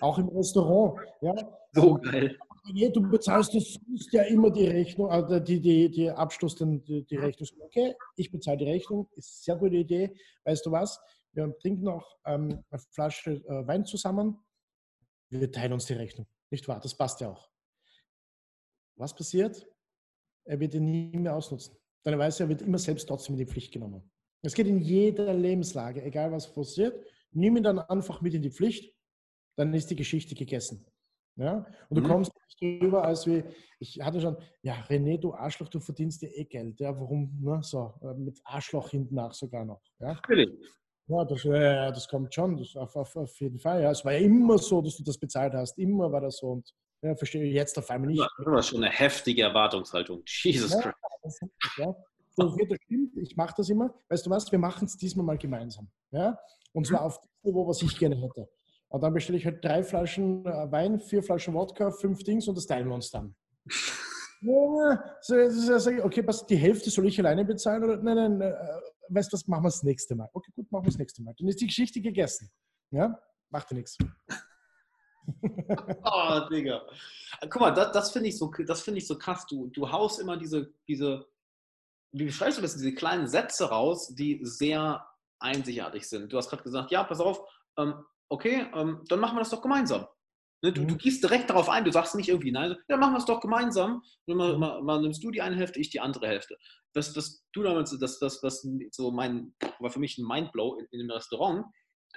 Auch im Restaurant. Ja. So geil. Du bezahlst das sonst ja immer die Rechnung, also die, die, die Abschluss, die, die Rechnung. Okay, ich bezahle die Rechnung, ist eine sehr gute Idee. Weißt du was? Wir trinken noch ähm, eine Flasche äh, Wein zusammen. Wir teilen uns die Rechnung. Nicht wahr? Das passt ja auch. Was passiert? er wird ihn nie mehr ausnutzen. Dann weiß er, er wird immer selbst trotzdem in die Pflicht genommen. Es geht in jeder Lebenslage, egal was passiert, nimm ihn dann einfach mit in die Pflicht, dann ist die Geschichte gegessen. Ja? Und du mhm. kommst nicht drüber, als wie, ich hatte schon, ja, René, du Arschloch, du verdienst dir eh Geld. Ja, warum, ne, so, äh, mit Arschloch hinten nach sogar noch. Ja, ja das, ja, das kommt schon, das auf, auf, auf jeden Fall. Ja. Es war ja immer so, dass du das bezahlt hast, immer war das so. Und ja, verstehe ich jetzt auf einmal nicht. Das war schon eine heftige Erwartungshaltung. Jesus ja, Christ. Das, ja. So, das stimmt, ich mache das immer. Weißt du was, wir machen es diesmal mal gemeinsam. Ja? Und zwar mhm. auf das Niveau, was ich gerne hätte. Und dann bestelle ich halt drei Flaschen äh, Wein, vier Flaschen Wodka, fünf Dings und das teilen wir uns dann. ja, so, so, okay, was, die Hälfte soll ich alleine bezahlen? Oder nein, nein, äh, weißt du was, machen wir das nächste Mal. Okay, gut, machen wir das nächste Mal. Dann ist die Geschichte gegessen. Ja, macht ja nichts oh, Digga. Guck mal, das, das finde ich, so, find ich so krass. Du, du haust immer diese, diese, wie beschreibst du das, diese kleinen Sätze raus, die sehr einzigartig sind. Du hast gerade gesagt, ja, pass auf, ähm, okay, ähm, dann machen wir das doch gemeinsam. Ne, du, du, mhm. gehst direkt darauf ein, du sagst nicht irgendwie, nein, ja, machen wir es doch gemeinsam. Mal, mal, mal, nimmst du die eine Hälfte, ich die andere Hälfte. Das, was du damals, das, das, was so mein, war für mich ein Mindblow in, in dem Restaurant,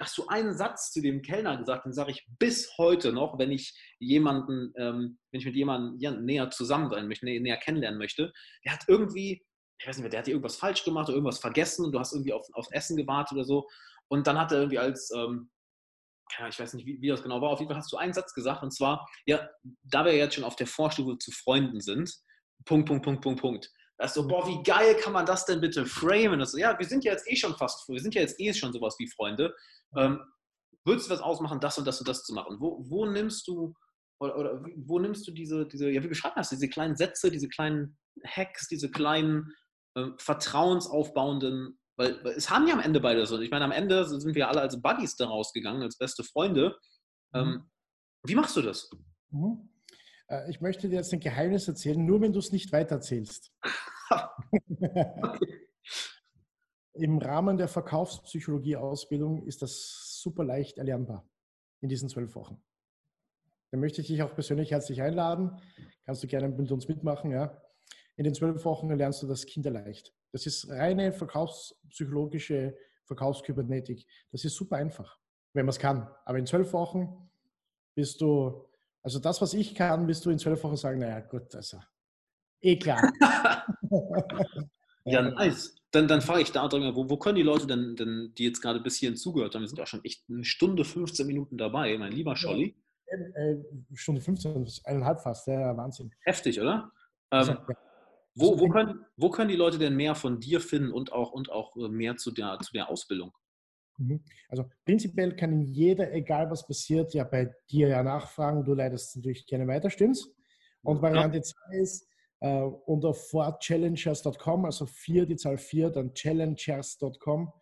hast du einen Satz zu dem Kellner gesagt, den sage ich bis heute noch, wenn ich jemanden, ähm, wenn ich mit jemandem näher zusammen sein möchte, näher kennenlernen möchte. Der hat irgendwie, ich weiß nicht mehr, der hat dir irgendwas falsch gemacht oder irgendwas vergessen und du hast irgendwie auf, aufs Essen gewartet oder so. Und dann hat er irgendwie als, ähm, ja, ich weiß nicht, wie, wie, das genau war, auf jeden Fall hast du einen Satz gesagt und zwar, ja, da wir jetzt schon auf der Vorstufe zu Freunden sind, Punkt, Punkt, Punkt, Punkt, Punkt. Da ist so, boah, wie geil kann man das denn bitte framen? Das so, ja, wir sind ja jetzt eh schon fast, wir sind ja jetzt eh schon sowas wie Freunde. Ähm, würdest du was ausmachen, das und das und das zu machen? Wo, wo nimmst du, oder, oder wo nimmst du diese, diese, ja, wie beschreibst du das, diese kleinen Sätze, diese kleinen Hacks, diese kleinen äh, vertrauensaufbauenden weil, weil, es haben ja am Ende beide so. Ich meine, am Ende sind wir alle als Buddies da rausgegangen, als beste Freunde. Mhm. Ähm, wie machst du das? Mhm. Äh, ich möchte dir jetzt ein Geheimnis erzählen, nur wenn du es nicht weitererzählst. Im Rahmen der Verkaufspsychologie-Ausbildung ist das super leicht erlernbar in diesen zwölf Wochen. Da möchte ich dich auch persönlich herzlich einladen. Kannst du gerne mit uns mitmachen. Ja? In den zwölf Wochen lernst du das kinderleicht. Das ist reine verkaufspsychologische Verkaufskybernetik. Das ist super einfach, wenn man es kann. Aber in zwölf Wochen bist du, also das, was ich kann, bist du in zwölf Wochen sagen, naja, gut, also eh klar. ja, nice. Dann, dann frage ich da drin, wo, wo können die Leute denn, denn, die jetzt gerade bis hierhin zugehört haben, wir sind auch schon echt eine Stunde, 15 Minuten dabei, mein lieber Scholli. Ja, äh, Stunde 15, eineinhalb fast, ja, Wahnsinn. Heftig, oder? Ähm, ja. Wo, wo, können, wo können die Leute denn mehr von dir finden und auch, und auch äh, mehr zu der, zu der Ausbildung? Mhm. Also prinzipiell kann jeder, egal was passiert, ja bei dir ja nachfragen. Du leidest natürlich gerne weiter, stimmt's? Und Variante 2 ja. ist äh, unter fortchallengers.com, also 4, die Zahl 4, dann challengers.com.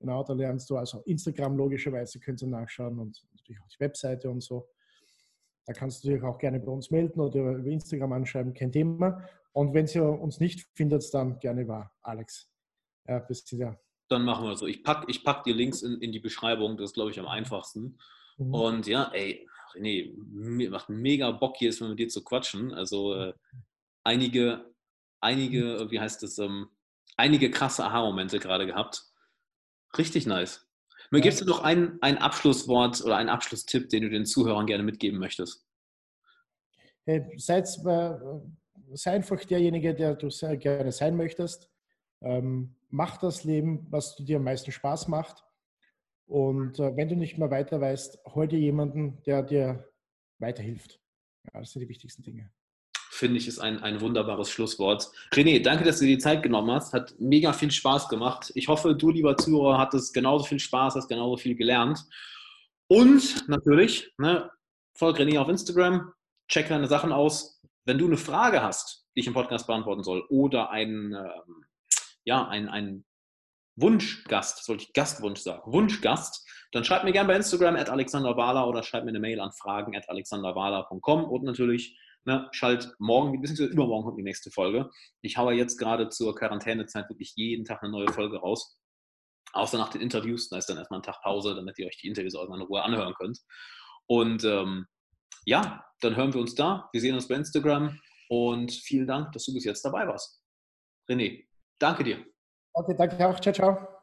Genau, da lernst du also Instagram logischerweise, könnt ihr nachschauen und natürlich auch die Webseite und so. Da kannst du dich auch gerne bei uns melden oder über Instagram anschreiben, kein Thema. Und wenn ihr uns nicht findet, dann gerne über Alex. Ja, bis ja. Dann machen wir so. Ich packe ich pack die Links in, in die Beschreibung, das ist, glaube ich, am einfachsten. Mhm. Und ja, ey, René, mir macht mega Bock hier, mit dir zu quatschen. Also äh, einige, einige, wie heißt es, ähm, einige krasse Aha-Momente gerade gehabt. Richtig nice. Mir gibst du noch ein, ein Abschlusswort oder einen Abschlusstipp, den du den Zuhörern gerne mitgeben möchtest? Hey, seid, äh, sei einfach derjenige, der du sehr gerne sein möchtest. Ähm, mach das Leben, was dir am meisten Spaß macht. Und äh, wenn du nicht mehr weiter weißt, hol dir jemanden, der dir weiterhilft. Ja, das sind die wichtigsten Dinge finde ich, ist ein, ein wunderbares Schlusswort. René, danke, dass du dir die Zeit genommen hast. Hat mega viel Spaß gemacht. Ich hoffe, du, lieber Zuhörer, hattest genauso viel Spaß, hast genauso viel gelernt. Und natürlich, ne, folg René auf Instagram, check deine Sachen aus. Wenn du eine Frage hast, die ich im Podcast beantworten soll, oder ein, ähm, ja, ein, ein Wunschgast, sollte ich Gastwunsch sagen, Wunschgast, dann schreib mir gerne bei Instagram at alexanderwala oder schreib mir eine Mail an fragen at alexanderwala.com und natürlich ne, schalt morgen, beziehungsweise übermorgen kommt die nächste Folge. Ich haue jetzt gerade zur Quarantänezeit wirklich jeden Tag eine neue Folge raus. Außer nach den Interviews, da ist dann erstmal ein Tag Pause, damit ihr euch die Interviews auch in Ruhe anhören könnt. Und ähm, ja, dann hören wir uns da. Wir sehen uns bei Instagram und vielen Dank, dass du bis jetzt dabei warst. René, danke dir. Okay, danke auch. Ciao, ciao.